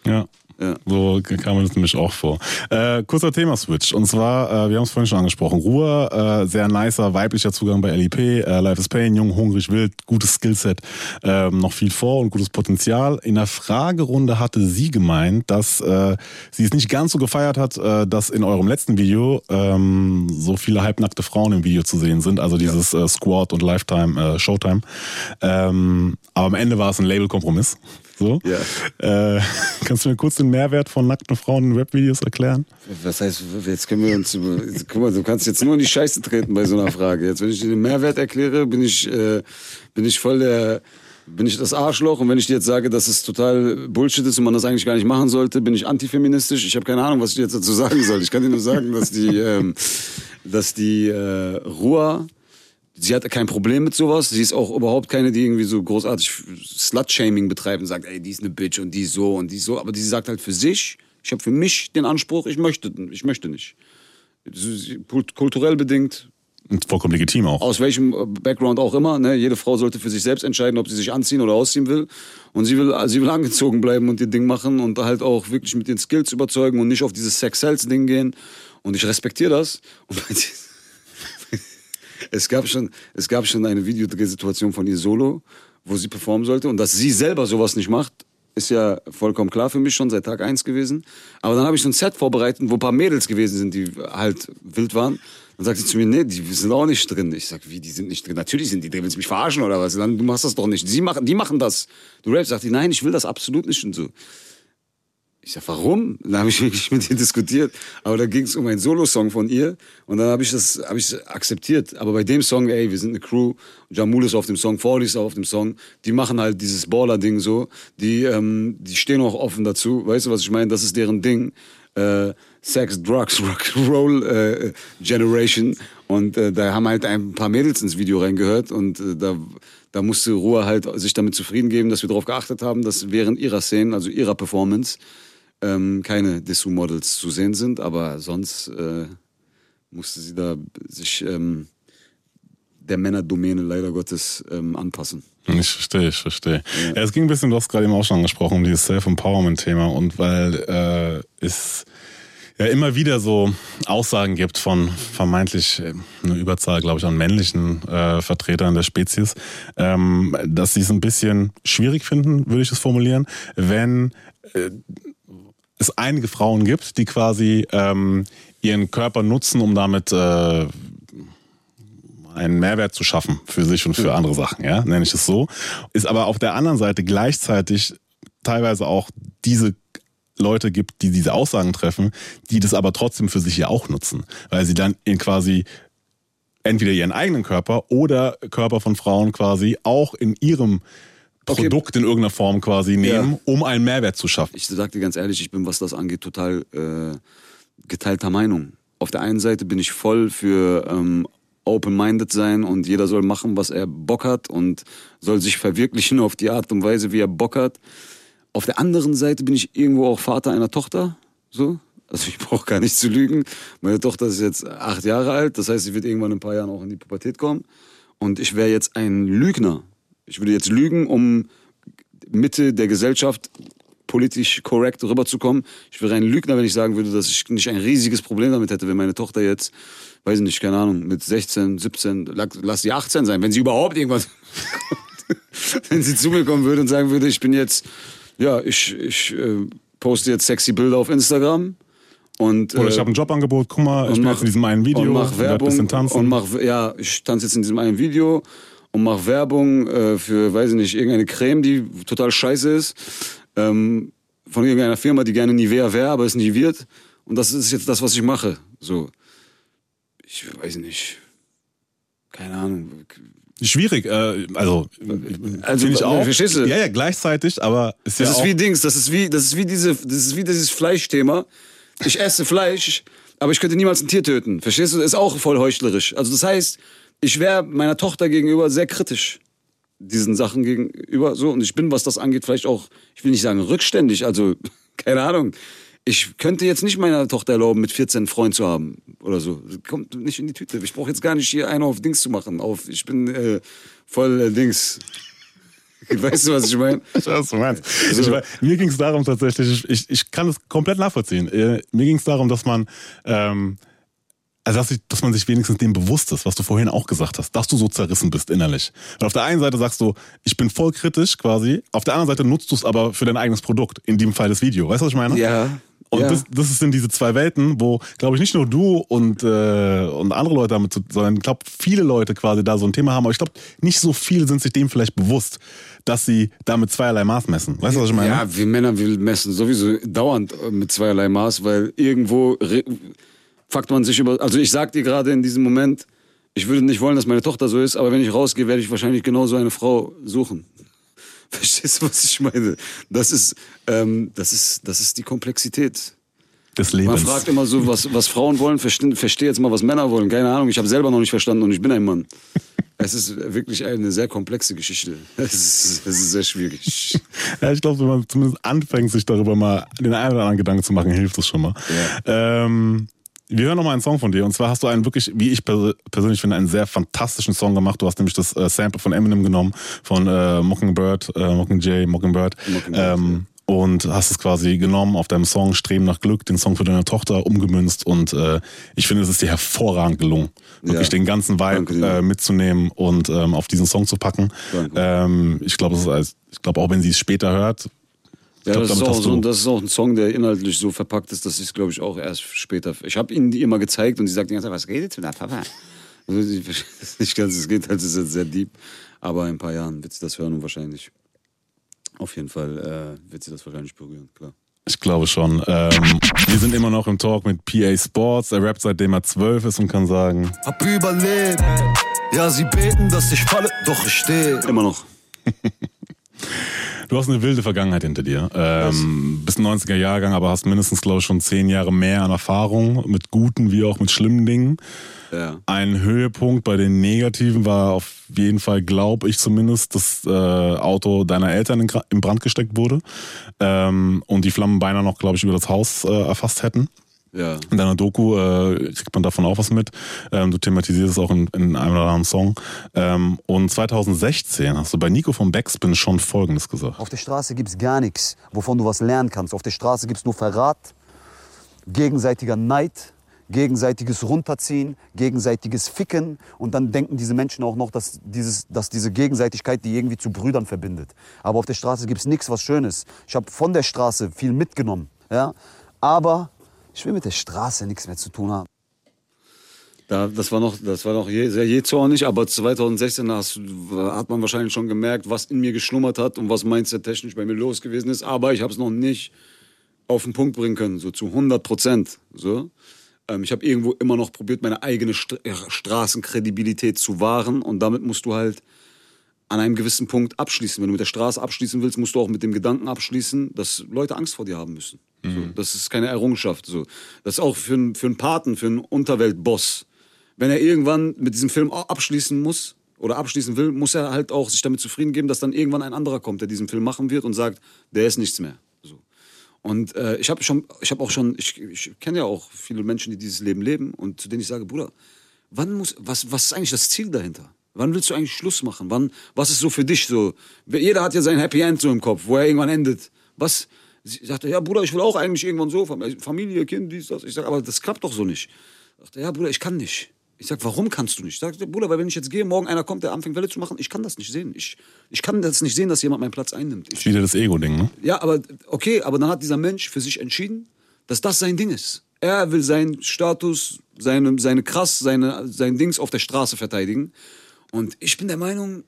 Ja. Ja. So kam mir das nämlich auch vor. Äh, kurzer Thema-Switch. Und zwar, äh, wir haben es vorhin schon angesprochen, Ruhe, äh, sehr nicer, weiblicher Zugang bei LIP, äh, Life is Pain, jung, hungrig, wild, gutes Skillset, ähm, noch viel vor und gutes Potenzial. In der Fragerunde hatte sie gemeint, dass äh, sie es nicht ganz so gefeiert hat, äh, dass in eurem letzten Video ähm, so viele halbnackte Frauen im Video zu sehen sind, also dieses äh, Squad und Lifetime, äh, Showtime. Ähm, aber am Ende war es ein Label-Kompromiss. So. Ja. Äh, kannst du mir kurz den Mehrwert von nackten Frauen in Rap-Videos erklären? Was heißt, jetzt können wir uns über, guck mal, du kannst jetzt nur in die Scheiße treten bei so einer Frage. Jetzt, wenn ich dir den Mehrwert erkläre, bin ich, äh, bin ich voll der, bin ich das Arschloch und wenn ich dir jetzt sage, dass es total Bullshit ist und man das eigentlich gar nicht machen sollte, bin ich antifeministisch. Ich habe keine Ahnung, was ich dir jetzt dazu sagen soll. Ich kann dir nur sagen, dass die, ähm, dass die äh, Ruhr sie hatte kein Problem mit sowas. Sie ist auch überhaupt keine, die irgendwie so großartig Slut-Shaming betreibt und sagt, ey, die ist eine Bitch und die so und die so. Aber die sagt halt für sich, ich habe für mich den Anspruch, ich möchte, ich möchte nicht. Kulturell bedingt. Und vollkommen legitim auch. Aus welchem Background auch immer. Ne? Jede Frau sollte für sich selbst entscheiden, ob sie sich anziehen oder ausziehen will. Und sie will, sie will angezogen bleiben und ihr Ding machen und halt auch wirklich mit den Skills überzeugen und nicht auf dieses Sex-Sells-Ding gehen. Und ich respektiere das. Und es gab schon, es gab schon eine Videodrehsituation von ihr solo, wo sie performen sollte. Und dass sie selber sowas nicht macht, ist ja vollkommen klar für mich schon seit Tag eins gewesen. Aber dann habe ich so ein Set vorbereitet, wo ein paar Mädels gewesen sind, die halt wild waren. Dann sagt sie zu mir, nee, die sind auch nicht drin. Ich sag, wie, die sind nicht drin? Natürlich sind die drin. Willst du mich verarschen oder was? Dann, du machst das doch nicht. Sie machen, die machen das. Du rappst, sagt die, nein, ich will das absolut nicht und so. Ich sag, warum? Dann habe ich wirklich mit ihr diskutiert. Aber da ging es um einen Solo-Song von ihr. Und dann habe ich das hab ich akzeptiert. Aber bei dem Song, ey, wir sind eine Crew. Jamul ist auf dem Song, Fordy ist auf dem Song. Die machen halt dieses Baller-Ding so. Die, ähm, die stehen auch offen dazu. Weißt du, was ich meine? Das ist deren Ding. Äh, Sex, Drugs, Rock'n'Roll äh, Generation. Und äh, da haben halt ein paar Mädels ins Video reingehört. Und äh, da, da musste Ruhe halt sich damit zufrieden geben, dass wir darauf geachtet haben, dass während ihrer Szenen, also ihrer Performance, ähm, keine Dessous-Models zu sehen sind, aber sonst äh, musste sie da sich ähm, der Männerdomäne leider Gottes ähm, anpassen. Ich verstehe, ich verstehe. Ja. es ging ein bisschen, du hast gerade eben auch schon angesprochen, um dieses Self-Empowerment-Thema und weil äh, es ja immer wieder so Aussagen gibt von vermeintlich äh, eine Überzahl, glaube ich, an männlichen äh, Vertretern der Spezies, ähm, dass sie es ein bisschen schwierig finden, würde ich es formulieren, wenn äh, es einige Frauen gibt, die quasi ähm, ihren Körper nutzen, um damit äh, einen Mehrwert zu schaffen für sich und für andere Sachen, ja, nenne ich es so. Ist aber auf der anderen Seite gleichzeitig teilweise auch diese Leute gibt, die diese Aussagen treffen, die das aber trotzdem für sich ja auch nutzen, weil sie dann in quasi entweder ihren eigenen Körper oder Körper von Frauen quasi auch in ihrem Produkt okay. in irgendeiner Form quasi nehmen, ja. um einen Mehrwert zu schaffen. Ich sag dir ganz ehrlich, ich bin, was das angeht, total äh, geteilter Meinung. Auf der einen Seite bin ich voll für ähm, open-minded sein und jeder soll machen, was er Bock hat und soll sich verwirklichen auf die Art und Weise, wie er Bock hat. Auf der anderen Seite bin ich irgendwo auch Vater einer Tochter, so. Also ich brauche gar nicht zu lügen. Meine Tochter ist jetzt acht Jahre alt, das heißt, sie wird irgendwann in ein paar Jahren auch in die Pubertät kommen. Und ich wäre jetzt ein Lügner, ich würde jetzt lügen, um Mitte der Gesellschaft politisch korrekt rüberzukommen. Ich wäre ein Lügner, wenn ich sagen würde, dass ich nicht ein riesiges Problem damit hätte, wenn meine Tochter jetzt, weiß ich nicht, keine Ahnung, mit 16, 17, lass sie 18 sein, wenn sie überhaupt irgendwas, wenn sie zu mir kommen würde und sagen würde, ich bin jetzt, ja, ich, ich äh, poste jetzt sexy Bilder auf Instagram. Und, Oder ich äh, habe ein Jobangebot, guck mal, ich jetzt in diesem einen Video, und mach Werbung. Und mach, ja, ich tanze jetzt in diesem einen Video und mach Werbung äh, für, weiß ich nicht, irgendeine Creme, die total scheiße ist, ähm, von irgendeiner Firma, die gerne Nivea wäre, aber es nie wird. Und das ist jetzt das, was ich mache. So, ich weiß nicht, keine Ahnung. Schwierig, äh, also, Also, ich auch. verstehst du? Ja, ja, gleichzeitig, aber ist Das ja ist auch, wie Dings, das ist wie, das ist wie diese, das ist wie dieses Fleischthema. Ich esse Fleisch, aber ich könnte niemals ein Tier töten. Verstehst du? Das ist auch voll heuchlerisch. Also das heißt, ich wäre meiner Tochter gegenüber sehr kritisch diesen Sachen gegenüber so und ich bin, was das angeht, vielleicht auch, ich will nicht sagen rückständig, also keine Ahnung. Ich könnte jetzt nicht meiner Tochter erlauben, mit 14 einen Freund zu haben oder so. Kommt nicht in die Tüte. Ich brauche jetzt gar nicht hier einen auf Dings zu machen. Auf, ich bin äh, voll äh, Dings. Weißt du, was ich meine? Ich weiß, was du meinst. Ich, mein, mir ging es darum tatsächlich, ich, ich, ich kann es komplett nachvollziehen. Äh, mir ging es darum, dass man, ähm, also dass, ich, dass man sich wenigstens dem bewusst ist, was du vorhin auch gesagt hast, dass du so zerrissen bist innerlich. Und auf der einen Seite sagst du, ich bin voll kritisch quasi, auf der anderen Seite nutzt du es aber für dein eigenes Produkt, in dem Fall das Video. Weißt du, was ich meine? Ja. Und ja. das, das sind diese zwei Welten, wo, glaube ich, nicht nur du und, äh, und andere Leute damit, zu, sondern ich glaube, viele Leute quasi da so ein Thema haben. Aber ich glaube, nicht so viele sind sich dem vielleicht bewusst, dass sie damit zweierlei Maß messen. Weißt du, was ich meine? Ja, wir Männer, wir messen sowieso dauernd äh, mit zweierlei Maß, weil irgendwo fuckt man sich über. Also ich sag dir gerade in diesem Moment, ich würde nicht wollen, dass meine Tochter so ist, aber wenn ich rausgehe, werde ich wahrscheinlich genauso eine Frau suchen. Verstehst du, was ich meine? Das ist, ähm, das ist, das ist die Komplexität. Des Man Lebens. fragt immer so, was, was Frauen wollen, verstehe versteh jetzt mal, was Männer wollen. Keine Ahnung, ich habe selber noch nicht verstanden und ich bin ein Mann. Es ist wirklich eine sehr komplexe Geschichte. Es ist, es ist sehr schwierig. Ja, ich glaube, wenn man zumindest anfängt, sich darüber mal den einen oder anderen Gedanken zu machen, hilft es schon mal. Ähm, wir hören noch mal einen Song von dir. Und zwar hast du einen wirklich, wie ich pers persönlich finde, einen sehr fantastischen Song gemacht. Du hast nämlich das äh, Sample von Eminem genommen, von äh, Mockingbird, äh, Mockingjay, Mockingbird. Mockingbird, ähm, und hast es quasi genommen auf deinem Song Streben nach Glück, den Song für deine Tochter umgemünzt. Und äh, ich finde, es ist dir hervorragend gelungen, wirklich Ja. den ganzen Vibe äh, mitzunehmen und ähm, auf diesen Song zu packen. Ähm, ich glaube, ich glaube auch, wenn sie es später hört, Ja, glaub, das, ist auch so, du- das ist auch ein Song, der inhaltlich so verpackt ist, dass ich es, glaube ich, auch erst später. Ich habe ihnen die immer gezeigt und sie sagt die ganze Zeit, was redet du da, Papa? Also, sie versteht das nicht ganz, es geht halt, es ist jetzt sehr deep. Aber in ein paar Jahren wird sie das hören und wahrscheinlich, auf jeden Fall, äh, wird sie das wahrscheinlich berühren, klar. Ich glaube schon. Ähm, wir sind immer noch im Talk mit PA Sports. Er rappt seitdem er zwölf ist und kann sagen, Hab überlebt. Ja, sie beten, dass ich falle, doch ich stehe. Immer noch. du hast eine wilde Vergangenheit hinter dir. Ähm, bist ein 90er Jahrgang, aber hast mindestens, glaube ich, schon zehn Jahre mehr an Erfahrung mit guten wie auch mit schlimmen Dingen. Ja. Ein Höhepunkt bei den Negativen war auf jeden Fall, glaube ich zumindest, dass äh, Auto deiner Eltern in, in Brand gesteckt wurde ähm, und die Flammen beinahe noch, glaube ich, über das Haus äh, erfasst hätten. Ja. In deiner Doku äh, kriegt man davon auch was mit. Ähm, du thematisierst es auch in, in einem oder anderen Song. Ähm, und 2016 hast du bei Nico von Backspin schon Folgendes gesagt. Auf der Straße gibt's gar nichts, wovon du was lernen kannst. Auf der Straße gibt's nur Verrat, gegenseitiger Neid, gegenseitiges Runterziehen, gegenseitiges Ficken. Und dann denken diese Menschen auch noch, dass, dieses, dass diese Gegenseitigkeit die irgendwie zu Brüdern verbindet. Aber auf der Straße gibt's nichts, was Schönes. Ich habe von der Straße viel mitgenommen. Ja? Aber ich will mit der Straße nichts mehr zu tun haben. Da, das war noch, das war noch je, sehr jähzornig, aber 2016 hast, hat man wahrscheinlich schon gemerkt, was in mir geschlummert hat und was mindset-technisch bei mir los gewesen ist. Aber ich habe es noch nicht auf den Punkt bringen können, so zu 100 Prozent. So. Ähm, ich habe irgendwo immer noch probiert, meine eigene St äh, Straßenkredibilität zu wahren und damit musst du halt an einem gewissen Punkt abschließen. Wenn du mit der Straße abschließen willst, musst du auch mit dem Gedanken abschließen, dass Leute Angst vor dir haben müssen. So, das ist keine Errungenschaft. So. Das ist auch für, einen- für einen Paten, für einen Unterweltboss. Wenn er irgendwann mit diesem Film abschließen muss oder abschließen will, muss er halt auch sich damit zufrieden geben, dass dann irgendwann ein anderer kommt, der diesen Film machen wird und sagt, der ist nichts mehr. So. Und äh, ich habe schon, ich habe auch schon, ich, ich kenne ja auch viele Menschen, die dieses Leben leben und zu denen ich sage, Bruder, wann muss, was, was ist eigentlich das Ziel dahinter? Wann willst du eigentlich Schluss machen? Wann, was ist so für dich so? Jeder hat ja sein Happy End so im Kopf, wo er irgendwann endet. Was? Sie sagte, ja, Bruder, ich will auch eigentlich irgendwann so, Familie, Kind, dies, das. Ich sage, aber das klappt doch so nicht. Ich sagte, ja, Bruder, ich kann nicht. Ich sag, warum kannst du nicht? Ich sag, Bruder, weil wenn ich jetzt gehe, morgen einer kommt, der anfängt Welle zu machen, ich kann das nicht sehen. Ich, ich kann das nicht sehen, dass jemand meinen Platz einnimmt. Ich, wieder das Ego-Ding, ne? ja, aber okay, aber dann hat dieser Mensch für sich entschieden, dass das sein Ding ist. Er will seinen Status, seine, seine Krass, seine, sein Dings auf der Straße verteidigen. Und ich bin der Meinung,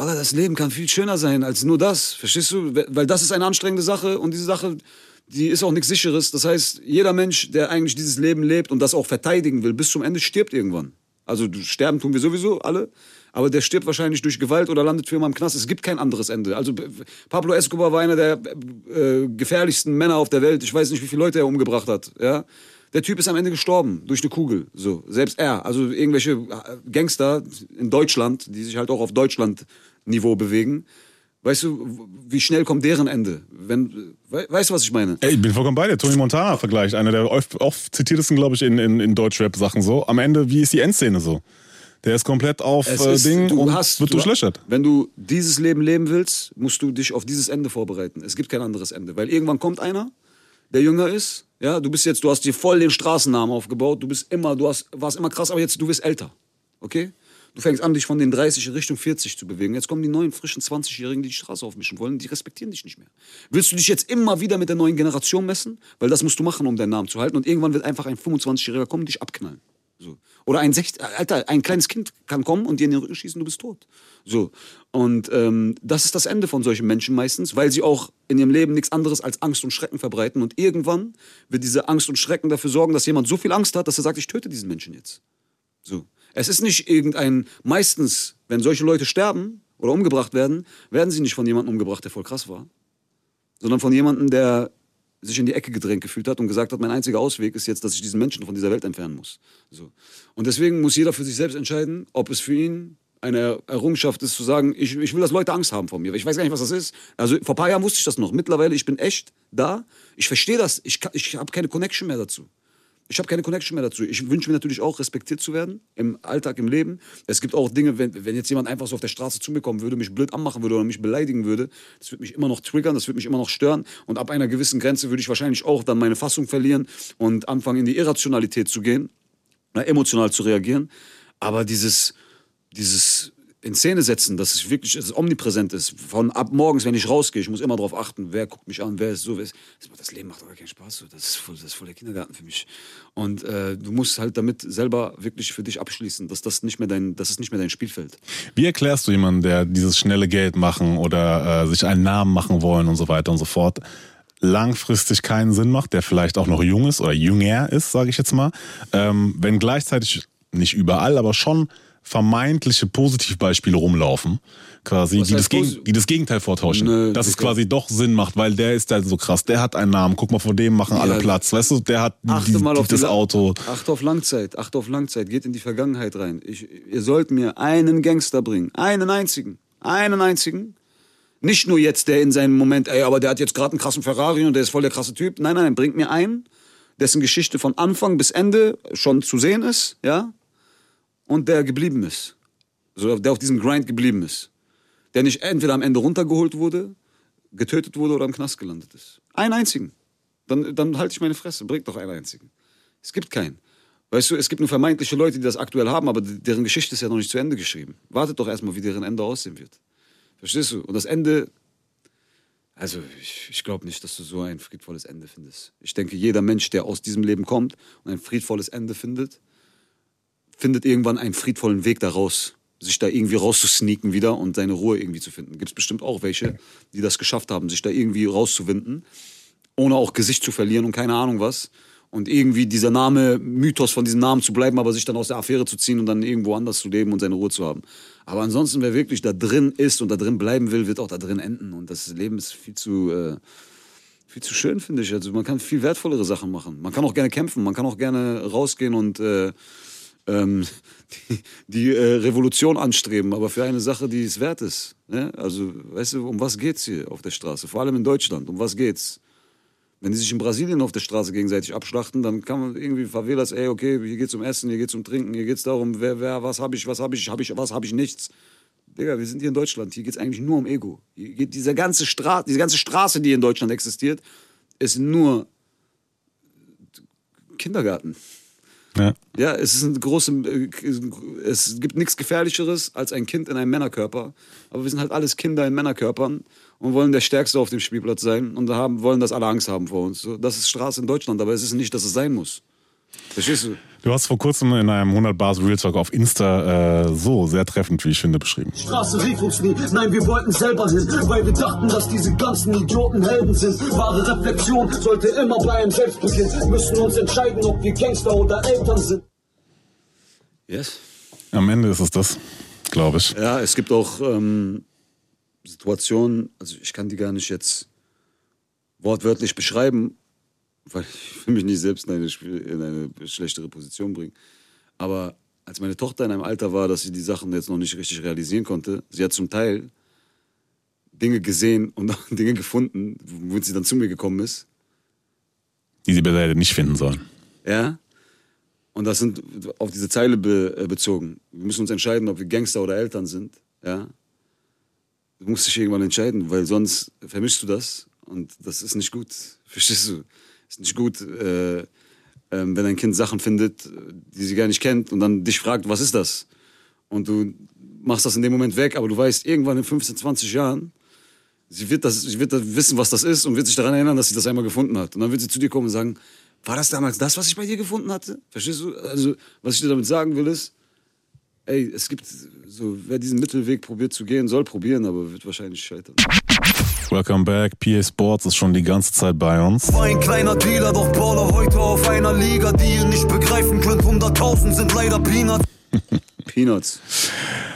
Wallah, das Leben kann viel schöner sein als nur das. Verstehst du? Weil das ist eine anstrengende Sache und diese Sache, die ist auch nichts Sicheres. Das heißt, jeder Mensch, der eigentlich dieses Leben lebt und das auch verteidigen will, bis zum Ende stirbt irgendwann. Also sterben tun wir sowieso alle. Aber der stirbt wahrscheinlich durch Gewalt oder landet für immer im Knast. Es gibt kein anderes Ende. Also Pablo Escobar war einer der äh, gefährlichsten Männer auf der Welt. Ich weiß nicht, wie viele Leute er umgebracht hat. Ja? Der Typ ist am Ende gestorben durch eine Kugel. So, selbst er. Also irgendwelche äh, Gangster in Deutschland, die sich halt auch auf Deutschland-Niveau bewegen. Weißt du, wie schnell kommt deren Ende? Wenn, we, weißt du, was ich meine? Ey, ich bin vollkommen bei dir. Tony Montana vergleicht. Einer der oft, oft zitiertesten, glaube ich, in, in, in Deutschrap-Sachen so. Am Ende, wie ist die Endszene so? Der ist komplett auf äh, ist- Ding du und hast- wird du- durchlöchert. Wenn du dieses Leben leben willst, musst du dich auf dieses Ende vorbereiten. Es gibt kein anderes Ende. Weil irgendwann kommt einer, der jünger ist. Ja, du bist jetzt, du hast dir voll den Straßennamen aufgebaut. Du bist immer, du hast, warst immer krass, aber jetzt, du bist älter. Okay? Du fängst an, dich von den 30 in Richtung 40 zu bewegen. Jetzt kommen die neuen, frischen 20-Jährigen, die die Straße aufmischen wollen. Die respektieren dich nicht mehr. Willst du dich jetzt immer wieder mit der neuen Generation messen? Weil das musst du machen, um deinen Namen zu halten. Und irgendwann wird einfach ein 25-Jähriger kommen und dich abknallen. So. Oder ein 60, Alter, ein kleines Kind kann kommen und dir in den Rücken schießen, du bist tot. So. Und ähm, das ist das Ende von solchen Menschen meistens, weil sie auch in ihrem Leben nichts anderes als Angst und Schrecken verbreiten. Und irgendwann wird diese Angst und Schrecken dafür sorgen, dass jemand so viel Angst hat, dass er sagt, ich töte diesen Menschen jetzt. So. Es ist nicht irgendein, meistens, wenn solche Leute sterben oder umgebracht werden, werden sie nicht von jemandem umgebracht, der voll krass war, sondern von jemandem, der sich in die Ecke gedrängt gefühlt hat und gesagt hat, mein einziger Ausweg ist jetzt, dass ich diesen Menschen von dieser Welt entfernen muss. So. Und deswegen muss jeder für sich selbst entscheiden, ob es für ihn eine Errungenschaft ist, zu sagen, ich, ich will, dass Leute Angst haben vor mir. Ich weiß gar nicht, was das ist. Also vor ein paar Jahren wusste ich das noch. Mittlerweile, ich bin echt da. Ich verstehe das. Ich, ich habe keine Connection mehr dazu. Ich habe keine Connection mehr dazu. Ich wünsche mir natürlich auch, respektiert zu werden im Alltag, im Leben. Es gibt auch Dinge, wenn, wenn jetzt jemand einfach so auf der Straße zu mir kommen würde, mich blöd anmachen würde oder mich beleidigen würde, das würde mich immer noch triggern, das würde mich immer noch stören. Und ab einer gewissen Grenze würde ich wahrscheinlich auch dann meine Fassung verlieren und anfangen, in die Irrationalität zu gehen, na, emotional zu reagieren. Aber dieses, dieses in Szene setzen, dass es wirklich dass es omnipräsent ist. Von ab morgens, wenn ich rausgehe, ich muss immer darauf achten, wer guckt mich an, wer ist so, wer ist. Das Leben macht aber keinen Spaß. So. Das, ist voll, das ist voll der Kindergarten für mich. Und äh, du musst halt damit selber wirklich für dich abschließen, dass das nicht mehr dein, das ist nicht mehr dein Spielfeld. Wie erklärst du jemanden, der dieses schnelle Geld machen oder äh, sich einen Namen machen wollen und so weiter und so fort, langfristig keinen Sinn macht, der vielleicht auch noch jung ist oder jünger ist, sage ich jetzt mal, ähm, wenn gleichzeitig nicht überall, aber schon vermeintliche Positivbeispiele rumlaufen, quasi, die das, die das Gegenteil vortauschen. Nö, dass es quasi doch Sinn macht, weil der ist halt so krass, der hat einen Namen, guck mal, vor dem machen alle Ja. Platz, weißt du, der hat Achte die, mal auf das die La- Auto. Achte auf Langzeit, achte auf Langzeit, geht in die Vergangenheit rein. Ich, ihr sollt mir einen Gangster bringen, einen einzigen, einen einzigen. Nicht nur jetzt der in seinem Moment, ey, aber der hat jetzt gerade einen krassen Ferrari und der ist voll der krasse Typ. Nein, nein, nein, bringt mir einen, dessen Geschichte von Anfang bis Ende schon zu sehen ist, ja, und der geblieben ist. So, der auf diesem Grind geblieben ist. Der nicht entweder am Ende runtergeholt wurde, getötet wurde oder im Knast gelandet ist. Einen einzigen. Dann, dann halte ich meine Fresse, bringt doch einen einzigen. Es gibt keinen. Weißt du, es gibt nur vermeintliche Leute, die das aktuell haben, aber deren Geschichte ist ja noch nicht zu Ende geschrieben. Wartet doch erstmal, wie deren Ende aussehen wird. Verstehst du? Und das Ende, also ich, ich glaube nicht, dass du so ein friedvolles Ende findest. Ich denke, jeder Mensch, der aus diesem Leben kommt und ein friedvolles Ende findet, findet irgendwann einen friedvollen Weg daraus, sich da irgendwie rauszusneaken wieder und seine Ruhe irgendwie zu finden. Gibt es bestimmt auch welche, die das geschafft haben, sich da irgendwie rauszuwinden, ohne auch Gesicht zu verlieren und keine Ahnung was. Und irgendwie dieser Name, Mythos von diesem Namen zu bleiben, aber sich dann aus der Affäre zu ziehen und dann irgendwo anders zu leben und seine Ruhe zu haben. Aber ansonsten, wer wirklich da drin ist und da drin bleiben will, wird auch da drin enden. Und das Leben ist viel zu, äh, viel zu schön, finde ich. Also man kann viel wertvollere Sachen machen. Man kann auch gerne kämpfen, man kann auch gerne rausgehen und äh, ähm, die, die äh, Revolution anstreben, aber für eine Sache, die es wert ist. Ne? Also, weißt du, um was geht's hier auf der Straße? Vor allem in Deutschland, um was geht's? Wenn die sich in Brasilien auf der Straße gegenseitig abschlachten, dann kann man irgendwie Favelas, ey, okay, hier geht's um Essen, hier geht's um Trinken, hier geht's darum, wer, wer, was habe ich, was habe ich, habe ich, was habe ich nichts. Digga, wir sind hier in Deutschland, hier geht's eigentlich nur um Ego. Hier geht diese ganze Straße, diese ganze Straße, die in Deutschland existiert, ist nur Kindergarten. Ja. Ja, es ist ein große, äh, es gibt nichts Gefährlicheres als ein Kind in einem Männerkörper. Aber wir sind halt alles Kinder in Männerkörpern und wollen der Stärkste auf dem Spielplatz sein und haben, wollen, dass alle Angst haben vor uns. Das ist Straße in Deutschland, aber es ist nicht, dass es sein muss. Verstehst du? Du hast vor kurzem in einem 100 Bars Real Talk auf Insta äh, so sehr treffend, wie ich finde, beschrieben. Straße rief uns nie, nein, wir wollten selber hin, weil wir dachten, dass diese ganzen Idioten Helden sind. Wahre Reflexion sollte immer bei einem selbst beginnen. Müssen uns entscheiden, ob wir Gangster oder Eltern sind. Yes. Am Ende ist es das, glaube ich. Ja, es gibt auch ähm, Situationen, also ich kann die gar nicht jetzt wortwörtlich beschreiben, weil ich will mich nicht selbst in eine, in eine schlechtere Position bringen. Aber als meine Tochter in einem Alter war, dass sie die Sachen jetzt noch nicht richtig realisieren konnte, sie hat zum Teil Dinge gesehen und auch Dinge gefunden, womit sie dann zu mir gekommen ist. Die sie hätte nicht finden sollen. Ja. Und das sind auf diese Zeile be, äh, bezogen. Wir müssen uns entscheiden, ob wir Gangster oder Eltern sind. Ja. Du musst dich irgendwann entscheiden, weil sonst vermischst du das und das ist nicht gut. Verstehst du? Ist nicht gut, äh, äh, wenn ein Kind Sachen findet, die sie gar nicht kennt und dann dich fragt, was ist das? Und du machst das in dem Moment weg, aber du weißt, irgendwann in 15, 20 Jahren, sie wird, das, sie wird das wissen, was das ist und wird sich daran erinnern, dass sie das einmal gefunden hat. Und dann wird sie zu dir kommen und sagen, war das damals das, was ich bei dir gefunden hatte? Verstehst du? Also, was ich dir damit sagen will, ist, ey, es gibt so, wer diesen Mittelweg probiert zu gehen, soll probieren, aber wird wahrscheinlich scheitern. Welcome back. PA Sports ist schon die ganze Zeit bei uns. War ein kleiner Dealer, doch Baller heute auf einer Liga, die ihr nicht begreifen könnt. 100.000 sind leider Peanuts. Peanuts.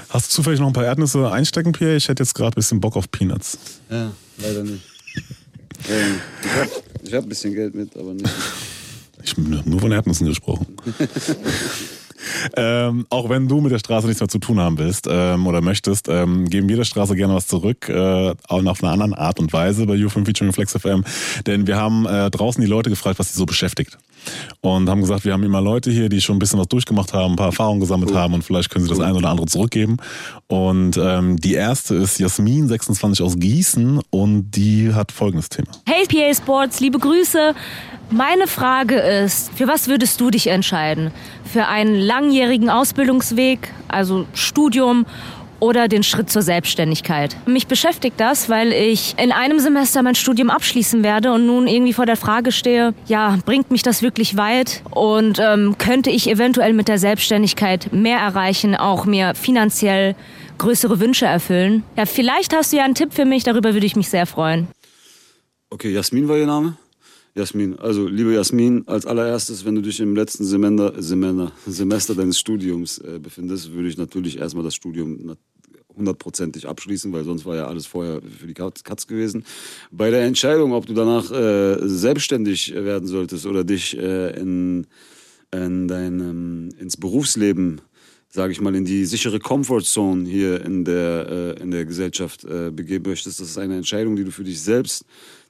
Hast du zufällig noch ein paar Erdnüsse einstecken, Pierre? Ich hätte jetzt gerade ein bisschen Bock auf Peanuts. Ja, leider nicht. Ähm, ich habe hab ein bisschen Geld mit, aber nicht. Ich habe nur von Erdnüssen gesprochen. Ähm, auch wenn du mit der Straße nichts mehr zu tun haben willst ähm, oder möchtest, ähm, geben wir der Straße gerne was zurück, äh, auch auf einer anderen Art und Weise bei U5 Featuring Flex FM. Denn wir haben äh, draußen die Leute gefragt, was sie so beschäftigt. Und haben gesagt, wir haben immer Leute hier, die schon ein bisschen was durchgemacht haben, ein paar Erfahrungen gesammelt cool. haben und vielleicht können sie das eine oder andere zurückgeben. Und ähm, die erste ist Jasmin, 26 aus Gießen und die hat folgendes Thema. Hey PA Sports, liebe Grüße. Meine Frage ist, für was würdest du dich entscheiden? Für einen langjährigen Ausbildungsweg, also Studium oder den Schritt zur Selbstständigkeit. Mich beschäftigt das, weil ich in einem Semester mein Studium abschließen werde und nun irgendwie vor der Frage stehe, ja, bringt mich das wirklich weit und ähm, könnte ich eventuell mit der Selbstständigkeit mehr erreichen, auch mir finanziell größere Wünsche erfüllen? Ja, vielleicht hast du ja einen Tipp für mich, darüber würde ich mich sehr freuen. Okay, Jasmin war ihr Name? Jasmin, also liebe Jasmin, als allererstes, wenn du dich im letzten Semester, Semester, Semester deines Studiums äh, befindest, würde ich natürlich erstmal das Studium hundertprozentig abschließen, weil sonst war ja alles vorher für die Katz gewesen. Bei der Entscheidung, ob du danach äh, selbstständig werden solltest oder dich äh, in, in deinem, ins Berufsleben sage ich mal, in die sichere Comfortzone hier in der, äh, in der Gesellschaft äh, begeben möchtest. Das ist eine Entscheidung, die du für dich selbst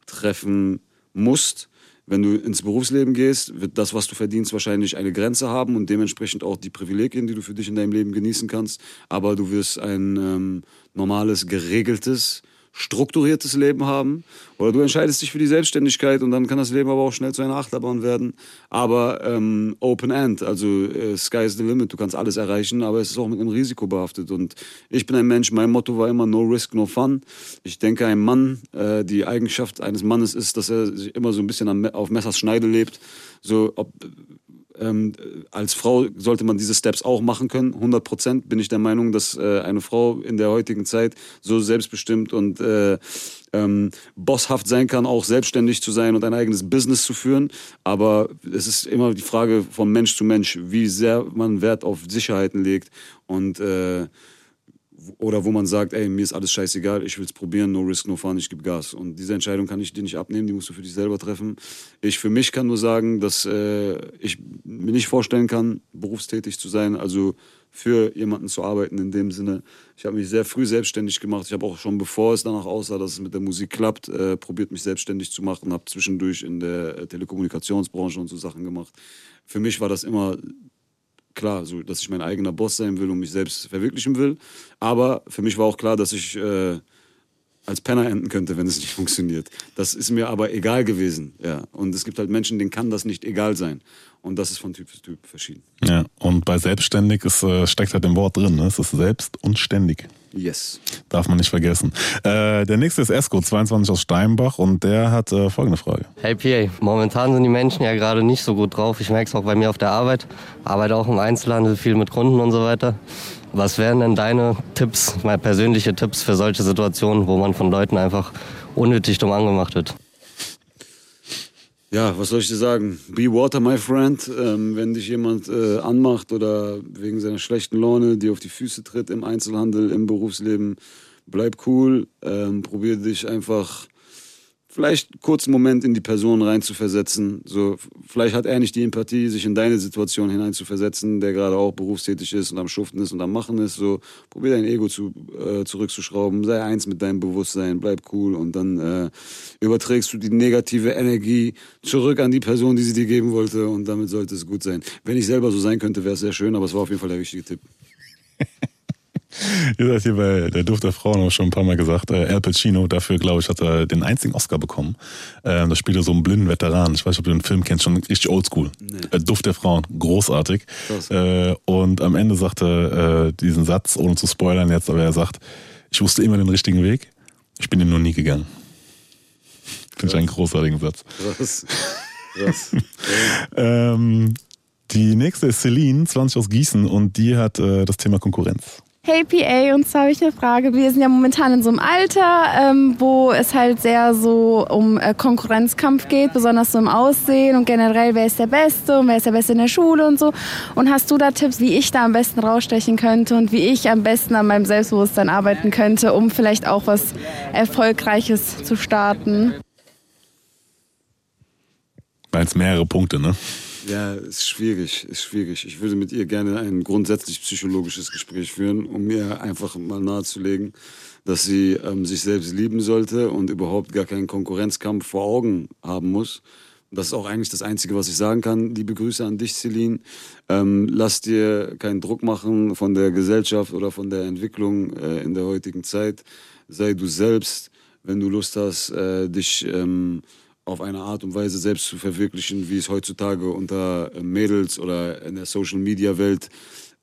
treffen musst wenn du ins Berufsleben gehst, wird das, was du verdienst, wahrscheinlich eine Grenze haben und dementsprechend auch die Privilegien, die du für dich in deinem Leben genießen kannst. Aber du wirst ein ähm, normales, geregeltes, strukturiertes Leben haben. Oder du entscheidest dich für die Selbstständigkeit und dann kann das Leben aber auch schnell zu einer Achterbahn werden. Aber ähm, Open End, also äh, Sky is the limit, du kannst alles erreichen, aber es ist auch mit einem Risiko behaftet. Und ich bin ein Mensch, mein Motto war immer No Risk, No Fun. Ich denke, ein Mann, äh, die Eigenschaft eines Mannes ist, dass er sich immer so ein bisschen auf Messers Schneide lebt. So, ob, ähm, als Frau sollte man diese Steps auch machen können. 100 Prozent bin ich der Meinung, dass äh, eine Frau in der heutigen Zeit so selbstbestimmt und äh, ähm, bosshaft sein kann, auch selbstständig zu sein und ein eigenes Business zu führen. Aber es ist immer die Frage von Mensch zu Mensch, wie sehr man Wert auf Sicherheiten legt und äh, oder wo man sagt, ey, mir ist alles scheißegal, ich will es probieren, no risk, no fun, ich gebe Gas. Und diese Entscheidung kann ich dir nicht abnehmen, die musst du für dich selber treffen. Ich für mich kann nur sagen, dass äh, ich mir nicht vorstellen kann, berufstätig zu sein, also für jemanden zu arbeiten in dem Sinne. Ich habe mich sehr früh selbstständig gemacht. Ich habe auch schon, bevor es danach aussah, dass es mit der Musik klappt, äh, probiert, mich selbstständig zu machen, habe zwischendurch in der äh, Telekommunikationsbranche und so Sachen gemacht. Für mich war das immer klar, so, dass ich mein eigener Boss sein will und mich selbst verwirklichen will. Aber für mich war auch klar, dass ich äh, als Penner enden könnte, wenn es nicht funktioniert. Das ist mir aber egal gewesen. Ja. Und es gibt halt Menschen, denen kann das nicht egal sein. Und das ist von Typ zu Typ verschieden. Ja, und bei selbstständig ist, äh, steckt halt im Wort drin. Ne? Es ist selbst und ständig. Yes. Darf man nicht vergessen. Äh, der nächste ist Esco, 22 aus Steinbach und der hat äh, folgende Frage. Hey PA, momentan sind die Menschen ja gerade nicht so gut drauf. Ich merke es auch bei mir auf der Arbeit. Arbeite auch im Einzelhandel, viel mit Kunden und so weiter. Was wären denn deine Tipps, mal persönliche Tipps für solche Situationen, wo man von Leuten einfach unnötig dumm angemacht wird? Ja, was soll ich dir sagen? Be water, my friend. Ähm, wenn dich jemand äh, anmacht oder wegen seiner schlechten Laune dir auf die Füße tritt im Einzelhandel, im Berufsleben, bleib cool. Ähm, probier dich einfach vielleicht einen kurzen Moment in die Person reinzuversetzen. So, vielleicht hat er nicht die Empathie, sich in deine Situation hineinzuversetzen, der gerade auch berufstätig ist und am Schuften ist und am Machen ist. So, probier dein Ego zu, äh, zurückzuschrauben, sei eins mit deinem Bewusstsein, bleib cool und dann äh, überträgst du die negative Energie zurück an die Person, die sie dir geben wollte und damit sollte es gut sein. Wenn ich selber so sein könnte, wäre es sehr schön, aber es war auf jeden Fall der richtige Tipp. Ihr seid hier bei der Duft der Frauen auch schon ein paar Mal gesagt. Äh, Al Pacino, dafür glaube ich, hat er den einzigen Oscar bekommen. Ähm, da spielt er so einen blinden Veteran. Ich weiß nicht, ob du den Film kennst, schon richtig oldschool. Nee. Äh, Duft der Frauen, großartig. Äh, und am Ende sagt er äh, diesen Satz, ohne zu spoilern jetzt, aber er sagt, ich wusste immer den richtigen Weg, ich bin ihn nur nie gegangen. Finde ich einen großartigen Satz. Krass. Krass. ähm, die nächste ist Celine, 20 aus Gießen, und die hat äh, das Thema Konkurrenz. Hey PA, und zwar habe ich eine Frage. Wir sind ja momentan in so einem Alter, ähm, wo es halt sehr so um äh, Konkurrenzkampf geht, besonders so im Aussehen und generell, wer ist der Beste und wer ist der Beste in der Schule und so. Und hast du da Tipps, wie ich da am besten rausstechen könnte und wie ich am besten an meinem Selbstbewusstsein arbeiten könnte, um vielleicht auch was Erfolgreiches zu starten? Weil es mehrere Punkte, ne? Ja, ist schwierig, ist schwierig. Ich würde mit ihr gerne ein grundsätzlich psychologisches Gespräch führen, um ihr einfach mal nahezulegen, dass sie ähm, sich selbst lieben sollte und überhaupt gar keinen Konkurrenzkampf vor Augen haben muss. Das ist auch eigentlich das Einzige, was ich sagen kann. Liebe Grüße an dich, Celine. Ähm, lass dir keinen Druck machen von der Gesellschaft oder von der Entwicklung äh, in der heutigen Zeit. Sei du selbst, wenn du Lust hast, äh, dich ähm, auf eine Art und Weise selbst zu verwirklichen, wie es heutzutage unter äh, Mädels oder in der Social Media Welt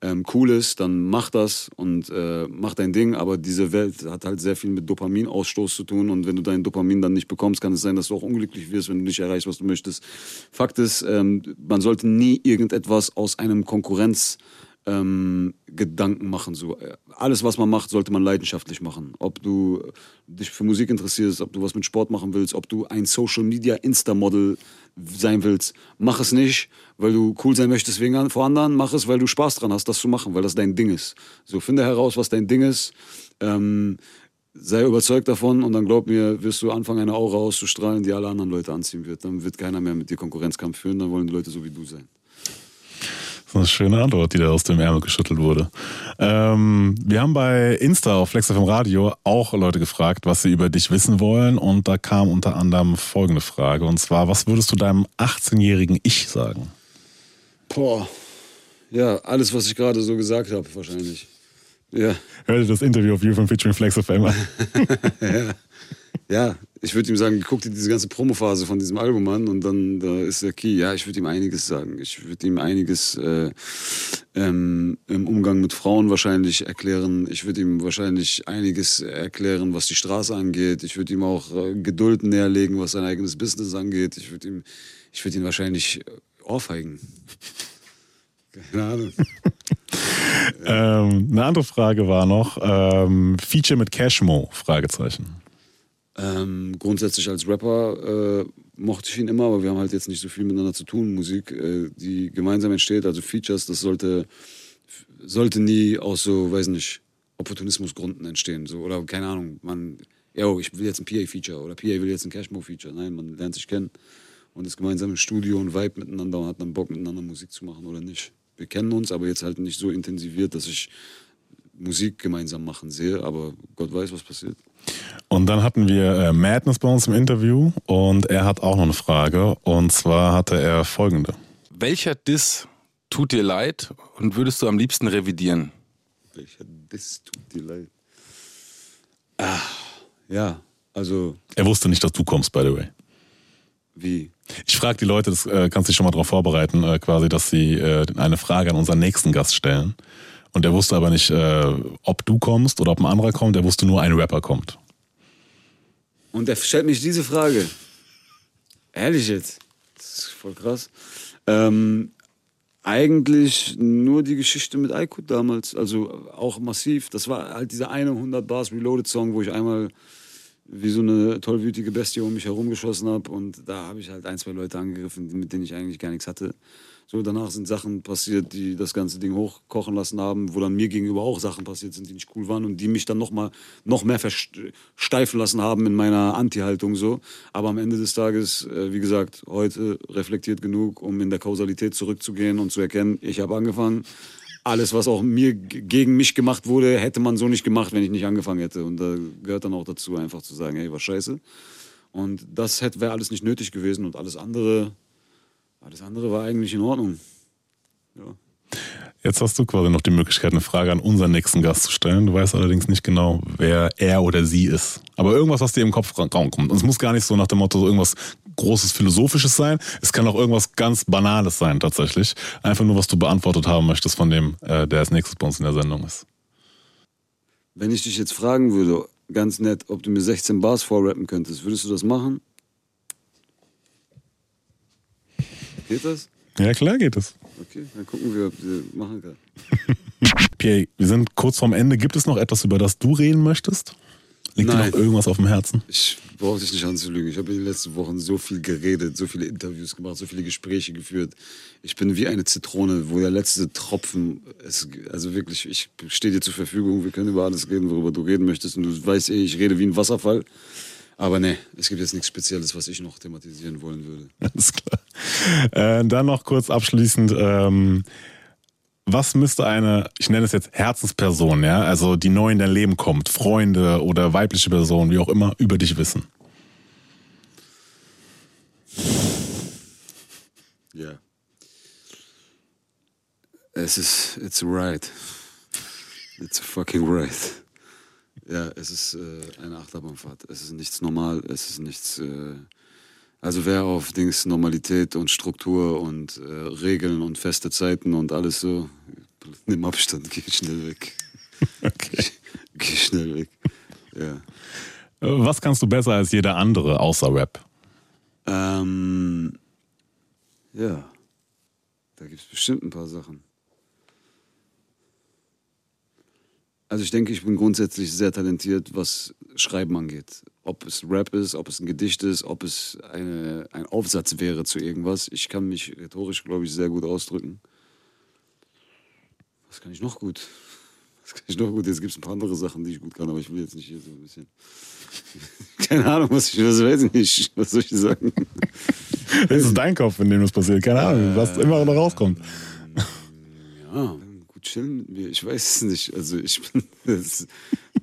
ähm, cool ist, dann mach das und äh, mach dein Ding. Aber diese Welt hat halt sehr viel mit Dopaminausstoß zu tun und wenn du dein Dopamin dann nicht bekommst, kann es sein, dass du auch unglücklich wirst, wenn du nicht erreichst, was du möchtest. Fakt ist, ähm, man sollte nie irgendetwas aus einem Konkurrenz ähm, Gedanken machen. So. Alles, was man macht, sollte man leidenschaftlich machen. Ob du dich für Musik interessierst, ob du was mit Sport machen willst, ob du ein Social Media Insta-Model sein willst, mach es nicht, weil du cool sein möchtest wegen vor anderen, mach es, weil du Spaß dran hast, das zu machen, weil das dein Ding ist. So, finde heraus, was dein Ding ist. Ähm, sei überzeugt davon und dann glaub mir, wirst du anfangen, eine Aura auszustrahlen, die alle anderen Leute anziehen wird. Dann wird keiner mehr mit dir Konkurrenzkampf führen, dann wollen die Leute so wie du sein. Das ist eine schöne Antwort, die da aus dem Ärmel geschüttelt wurde. Ähm, wir haben bei Insta auf Flex FM Radio auch Leute gefragt, was sie über dich wissen wollen. Und da kam unter anderem folgende Frage. Und zwar, was würdest du deinem 18-jährigen Ich sagen? Boah. Ja, alles, was ich gerade so gesagt habe, wahrscheinlich. Ja. Hör dir das Interview auf YouFM featuring Flex FM an. ja. Ja, ich würde ihm sagen, guck dir diese ganze Promophase von diesem Album an und dann da ist der Key. Ja, ich würde ihm einiges sagen. Ich würde ihm einiges äh, ähm, im Umgang mit Frauen wahrscheinlich erklären. Ich würde ihm wahrscheinlich einiges erklären, was die Straße angeht. Ich würde ihm auch äh, Geduld näherlegen, was sein eigenes Business angeht. Ich würde ihm, ich würde ihn wahrscheinlich ohrfeigen. Keine Ahnung. ähm, eine andere Frage war noch, ähm, Feature mit Cashmo? Fragezeichen. Ähm, grundsätzlich als Rapper äh, mochte ich ihn immer, aber wir haben halt jetzt nicht so viel miteinander zu tun. Musik, äh, die gemeinsam entsteht, also Features, das sollte, sollte nie aus so, weiß nicht, Opportunismusgründen entstehen. So, oder keine Ahnung, man, yo, ich will jetzt ein PA-Feature oder PA will jetzt ein Cashmo-Feature. Nein, man lernt sich kennen und ist gemeinsam im Studio und vibe miteinander und hat dann Bock, miteinander Musik zu machen oder nicht. Wir kennen uns, aber jetzt halt nicht so intensiviert, dass ich Musik gemeinsam machen sehe, aber Gott weiß, was passiert. Und dann hatten wir äh, Madness bei uns im Interview und er hat auch noch eine Frage und zwar hatte er folgende. Welcher Diss tut dir leid und würdest du am liebsten revidieren? Welcher Diss tut dir leid? Ah, ja, also. Er wusste nicht, dass du kommst, by the way. Wie? Ich frage die Leute, das äh, kannst du dich schon mal darauf vorbereiten, äh, quasi, dass sie äh, eine Frage an unseren nächsten Gast stellen. Und er wusste aber nicht, äh, ob du kommst oder ob ein anderer kommt. Er wusste nur, ein Rapper kommt. Und er stellt mich diese Frage. Ehrlich jetzt? Das ist voll krass. Ähm, eigentlich nur die Geschichte mit Aykut damals. Also auch massiv. Das war halt dieser eine 100 Bars Reloaded Song, wo ich einmal wie so eine tollwütige Bestie um mich herum geschossen habe. Und da habe ich halt ein, zwei Leute angegriffen, mit denen ich eigentlich gar nichts hatte. So, danach sind Sachen passiert, die das ganze Ding hochkochen lassen haben, wo dann mir gegenüber auch Sachen passiert sind, die nicht cool waren und die mich dann noch mal noch mehr versteifen lassen haben in meiner Anti-Haltung so. Aber am Ende des Tages, äh, wie gesagt, heute reflektiert genug, um in der Kausalität zurückzugehen und zu erkennen, ich habe angefangen. Alles, was auch mir gegen mich gemacht wurde, hätte man so nicht gemacht, wenn ich nicht angefangen hätte. Und da gehört dann auch dazu, einfach zu sagen, hey, war scheiße. Und das wäre alles nicht nötig gewesen und alles andere, alles andere war eigentlich in Ordnung. Ja. Jetzt hast du quasi noch die Möglichkeit, eine Frage an unseren nächsten Gast zu stellen. Du weißt allerdings nicht genau, wer er oder sie ist. Aber irgendwas, was dir im Kopf ra- raum kommt. Und es muss gar nicht so nach dem Motto so irgendwas großes Philosophisches sein. Es kann auch irgendwas ganz Banales sein, tatsächlich. Einfach nur, was du beantwortet haben möchtest von dem, äh, der als nächstes bei uns in der Sendung ist. Wenn ich dich jetzt fragen würde, ganz nett, ob du mir 16 Bars vorrappen könntest, würdest du das machen? Geht das? Ja, klar geht es. Okay, dann gucken wir, ob wir machen kann. Pierre, wir sind kurz vorm Ende. Gibt es noch etwas, über das du reden möchtest? Liegt dir Nein. noch irgendwas auf dem Herzen? Ich brauche dich nicht anzulügen. Ich habe in den letzten Wochen so viel geredet, so viele Interviews gemacht, so viele Gespräche geführt. Ich bin wie eine Zitrone, wo der letzte Tropfen, es, also wirklich, ich stehe dir zur Verfügung. Wir können über alles reden, worüber du reden möchtest. Und du weißt eh, ich rede wie ein Wasserfall. Aber nee, es gibt jetzt nichts Spezielles, was ich noch thematisieren wollen würde. Alles klar. Äh, dann noch kurz abschließend, ähm, was müsste eine, ich nenne es jetzt Herzensperson, ja, also die neu in dein Leben kommt, Freunde oder weibliche Person, wie auch immer, über dich wissen? Ja. Es ist, it's right. It's fucking right. Ja, es ist äh, eine Achterbahnfahrt. Es ist nichts normal, es ist nichts. Äh, also wer auf Dings Normalität und Struktur und äh, Regeln und feste Zeiten und alles so, nimm Abstand, geh schnell weg. Okay. Geh schnell weg. Ja. Was kannst du besser als jeder andere außer Rap? Ähm, ja, da gibt es bestimmt ein paar Sachen. Also ich denke, ich bin grundsätzlich sehr talentiert, was Schreiben angeht. Ob es Rap ist, ob es ein Gedicht ist, ob es eine, ein Aufsatz wäre zu irgendwas. Ich kann mich rhetorisch, glaube ich, sehr gut ausdrücken. Was kann ich noch gut? Was kann ich noch gut? Jetzt gibt es ein paar andere Sachen, die ich gut kann, aber ich will jetzt nicht hier so ein bisschen. Keine Ahnung, was ich, was weiß ich nicht. Was soll ich sagen? Das ist dein Kopf, in dem das passiert. Keine Ahnung, was immer noch rauskommt. Ja, chillen mit mir. Ich weiß es nicht. Also ich bin, das,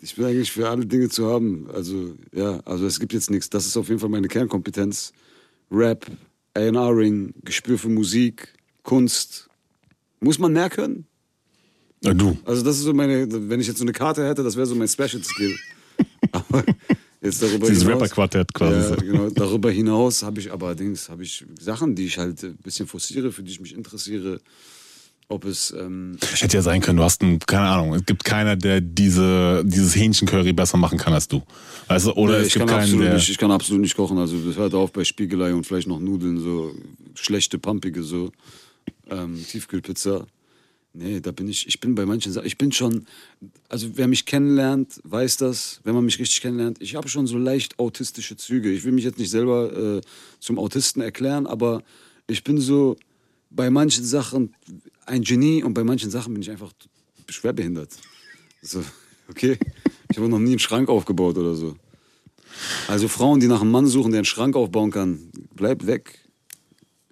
ich bin eigentlich für alle Dinge zu haben. Also ja, also es gibt jetzt nichts. Das ist auf jeden Fall meine Kernkompetenz. Rap, A&R-Ring, Gespür für Musik, Kunst. Muss man mehr können? Ja, du. Also das ist so meine, wenn ich jetzt so eine Karte hätte, das wäre so mein Special Skill. Aber jetzt darüber Dieses hinaus. Rapper-Quartett quasi. Ja, genau. Darüber hinaus habe ich allerdings habe ich Sachen, die ich halt ein bisschen forciere, für die ich mich interessiere. Ob es ähm, Hätte ja sein können, du hast einen, keine Ahnung, es gibt keiner, der diese, dieses Hähnchencurry besser machen kann als du. Also, oder Nee, es ich gibt kann keinen, absolut der. nicht, ich kann absolut nicht kochen. Also das hört auf bei Spiegelei und vielleicht noch Nudeln, so schlechte, pumpige, so ähm, Tiefkühlpizza. Nee, da bin ich, ich bin bei manchen Sachen, ich bin schon, also wer mich kennenlernt, weiß das, wenn man mich richtig kennenlernt, ich habe schon so leicht autistische Züge. Ich will mich jetzt nicht selber äh, zum Autisten erklären, aber ich bin so bei manchen Sachen ein Genie und bei manchen Sachen bin ich einfach schwerbehindert. So, okay, ich habe noch nie einen Schrank aufgebaut oder so. Also Frauen, die nach einem Mann suchen, der einen Schrank aufbauen kann, bleibt weg.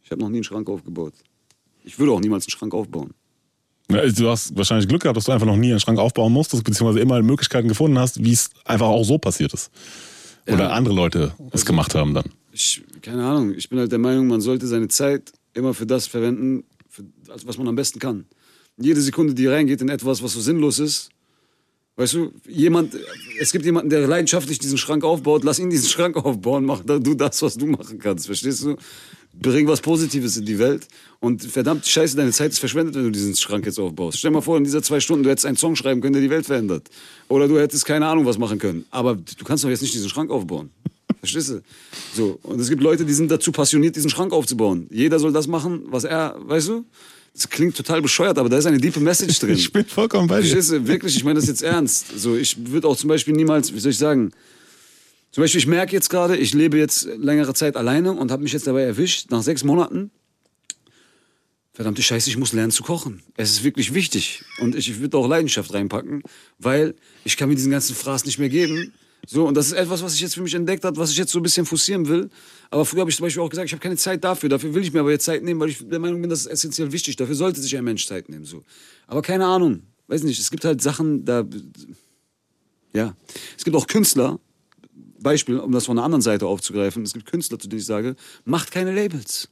Ich habe noch nie einen Schrank aufgebaut. Ich würde auch niemals einen Schrank aufbauen. Ja, also Du hast wahrscheinlich Glück gehabt, dass du einfach noch nie einen Schrank aufbauen musstest, beziehungsweise immer Möglichkeiten gefunden hast, wie es einfach auch so passiert ist. Oder Ja. andere Leute es gemacht haben dann. Ich, keine Ahnung, ich bin halt der Meinung, man sollte seine Zeit immer für das verwenden, also was man am besten kann. Jede Sekunde, die reingeht in etwas, was so sinnlos ist, weißt du, jemand, es gibt jemanden, der leidenschaftlich diesen Schrank aufbaut, lass ihn diesen Schrank aufbauen, mach da- du das, was du machen kannst, verstehst du? Bring was Positives in die Welt und verdammt scheiße, deine Zeit ist verschwendet, wenn du diesen Schrank jetzt aufbaust. Stell mal vor, in dieser zwei Stunden, du hättest einen Song schreiben können, der die Welt verändert. Oder du hättest keine Ahnung was machen können. Aber du kannst doch jetzt nicht diesen Schrank aufbauen. Verstehst du? So. Und es gibt Leute, die sind dazu passioniert, diesen Schrank aufzubauen. Jeder soll das machen, was er, weißt du? Das klingt total bescheuert, aber da ist eine diepe Message drin. Ich bin vollkommen bei dir. Verstehst du? Wirklich, ich meine das jetzt ernst. So, ich würde auch zum Beispiel niemals, wie soll ich sagen, Zum Beispiel, ich merke jetzt gerade, ich lebe jetzt längere Zeit alleine und habe mich jetzt dabei erwischt, nach sechs Monaten, verdammte Scheiße, ich muss lernen zu kochen. Es ist wirklich wichtig. Und ich würde auch Leidenschaft reinpacken, weil ich kann mir diesen ganzen Fraß nicht mehr geben. So, und das ist etwas, was ich jetzt für mich entdeckt habe, was ich jetzt so ein bisschen forcieren will. Aber früher habe ich zum Beispiel auch gesagt, ich habe keine Zeit dafür. Dafür will ich mir aber jetzt Zeit nehmen, weil ich der Meinung bin, das ist essentiell wichtig. Dafür sollte sich ein Mensch Zeit nehmen. So. Aber keine Ahnung. Weiß nicht, es gibt halt Sachen, da. Ja. Es gibt auch Künstler, Beispiel, um das von der anderen Seite aufzugreifen. Es gibt Künstler, zu denen ich sage, macht keine Labels.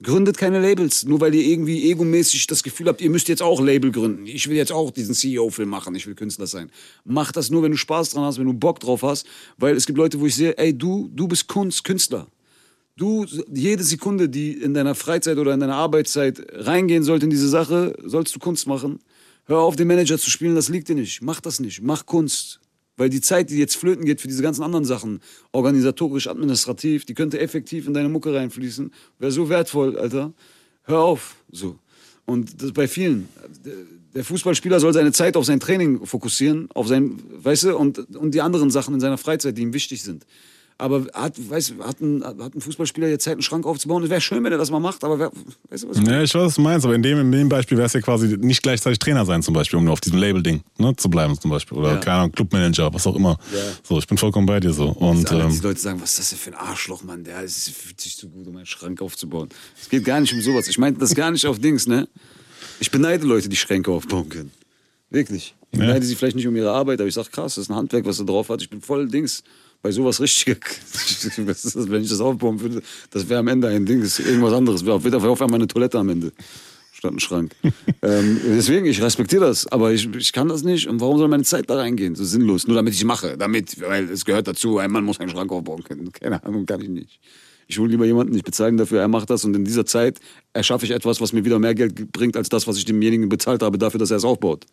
Gründet keine Labels, nur weil ihr irgendwie egomäßig das Gefühl habt, ihr müsst jetzt auch Label gründen. Ich will jetzt auch diesen CEO-Film machen, ich will Künstler sein. Mach das nur, wenn du Spaß dran hast, wenn du Bock drauf hast, weil es gibt Leute, wo ich sehe, ey, du, du bist Kunst, Künstler. Du, jede Sekunde, die in deiner Freizeit oder in deiner Arbeitszeit reingehen sollte in diese Sache, sollst du Kunst machen. Hör auf, den Manager zu spielen, das liegt dir nicht. Mach das nicht. Mach Kunst. Weil die Zeit, die jetzt flöten geht für diese ganzen anderen Sachen, organisatorisch, administrativ, die könnte effektiv in deine Mucke reinfließen. Wäre so wertvoll, Alter. Hör auf. So. Und das bei vielen. Der Fußballspieler soll seine Zeit auf sein Training fokussieren, auf sein, weißt du, und, und die anderen Sachen in seiner Freizeit, die ihm wichtig sind. Aber hat, weißt, hat, ein, hat ein Fußballspieler jetzt Zeit, einen Schrank aufzubauen? Es wäre schön, wenn er das mal macht, aber wer, weißt du, was ich Ja, ich weiß, was du meinst, aber in dem, in dem Beispiel wäre es ja quasi nicht gleichzeitig Trainer sein, zum Beispiel, um nur auf diesem Label-Ding ne, zu bleiben, zum Beispiel. Oder, Ja. keine Ahnung, Clubmanager, was auch immer. Ja. So, ich bin vollkommen bei dir so. Und, ähm, die Leute sagen, was ist das denn für ein Arschloch, Mann? Der ist, fühlt sich so gut, um einen Schrank aufzubauen. Es geht gar nicht um sowas. Ich meinte das gar nicht auf Dings, ne? Ich beneide Leute, die Schränke aufbauen können. Wirklich. Ich beneide sie vielleicht nicht um ihre Arbeit, aber ich sag, krass, das ist ein Handwerk, was er drauf hat. Ich bin voll Dings. Bei sowas richtig, wenn ich das aufbauen würde, das wäre am Ende ein Ding, das ist irgendwas anderes. Wäre auf auf einmal eine Toilette am Ende. Statt ein Schrank. ähm, deswegen, ich respektiere das, aber ich, ich kann das nicht. Und warum soll meine Zeit da reingehen? So sinnlos. Nur damit ich mache. Damit, weil es gehört dazu, ein Mann muss einen Schrank aufbauen können. Keine Ahnung, kann ich nicht. Ich hole lieber jemanden, ich bezahle ihn dafür, er macht das und in dieser Zeit erschaffe ich etwas, was mir wieder mehr Geld bringt, als das, was ich demjenigen bezahlt habe, dafür, dass er es aufbaut.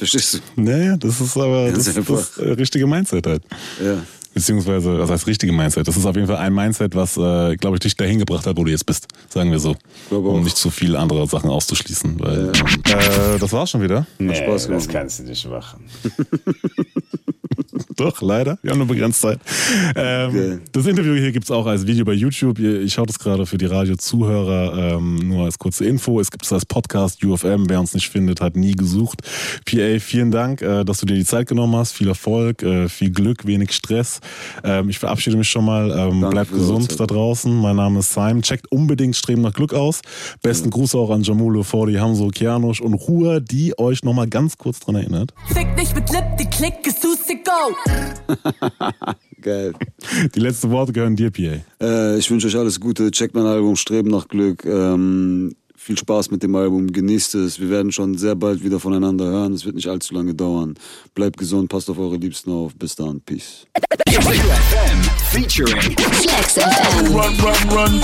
Verstehst du? Naja, das ist aber Ja, das, das, richtige Mindset halt. Ja. Beziehungsweise, was heißt richtige Mindset? Das ist auf jeden Fall ein Mindset, was, äh, glaube ich, dich dahin gebracht hat, wo du jetzt bist. Sagen wir so. Um nicht zu viele andere Sachen auszuschließen. Weil, äh, das war's schon wieder. Nee, Spaß das kannst du nicht machen. Doch, leider. Wir haben nur begrenzt Zeit. Ähm, Das Interview hier gibt's auch als Video bei YouTube. Ich schaue das gerade für die Radio-Zuhörer ähm, nur als kurze Info. Es gibt es als Podcast UFM. Wer uns nicht findet, hat nie gesucht. PA, vielen Dank, äh, dass du dir die Zeit genommen hast. Viel Erfolg, äh, viel Glück, wenig Stress. Ähm, ich verabschiede mich schon mal. Ähm, bleibt für die gesund da draußen. Mein Name ist Simon. Checkt unbedingt Streben nach Glück aus. Besten Gruß auch an Jamulo, Fordi, Hamzo, Kianosch und Ruhr, die euch nochmal ganz kurz dran erinnert. Fick dich mit Lip, die Klick ist Susi Go. Geil. Die letzten Worte gehören dir, PA. Äh, ich wünsche euch alles Gute. Checkt mein Album Streben nach Glück. Ähm, viel Spaß mit dem Album. Genießt es. Wir werden schon sehr bald wieder voneinander hören. Es wird nicht allzu lange dauern. Bleibt gesund. Passt auf eure Liebsten auf. Bis dann. Peace. Featuring Flex FM. Run, run, run.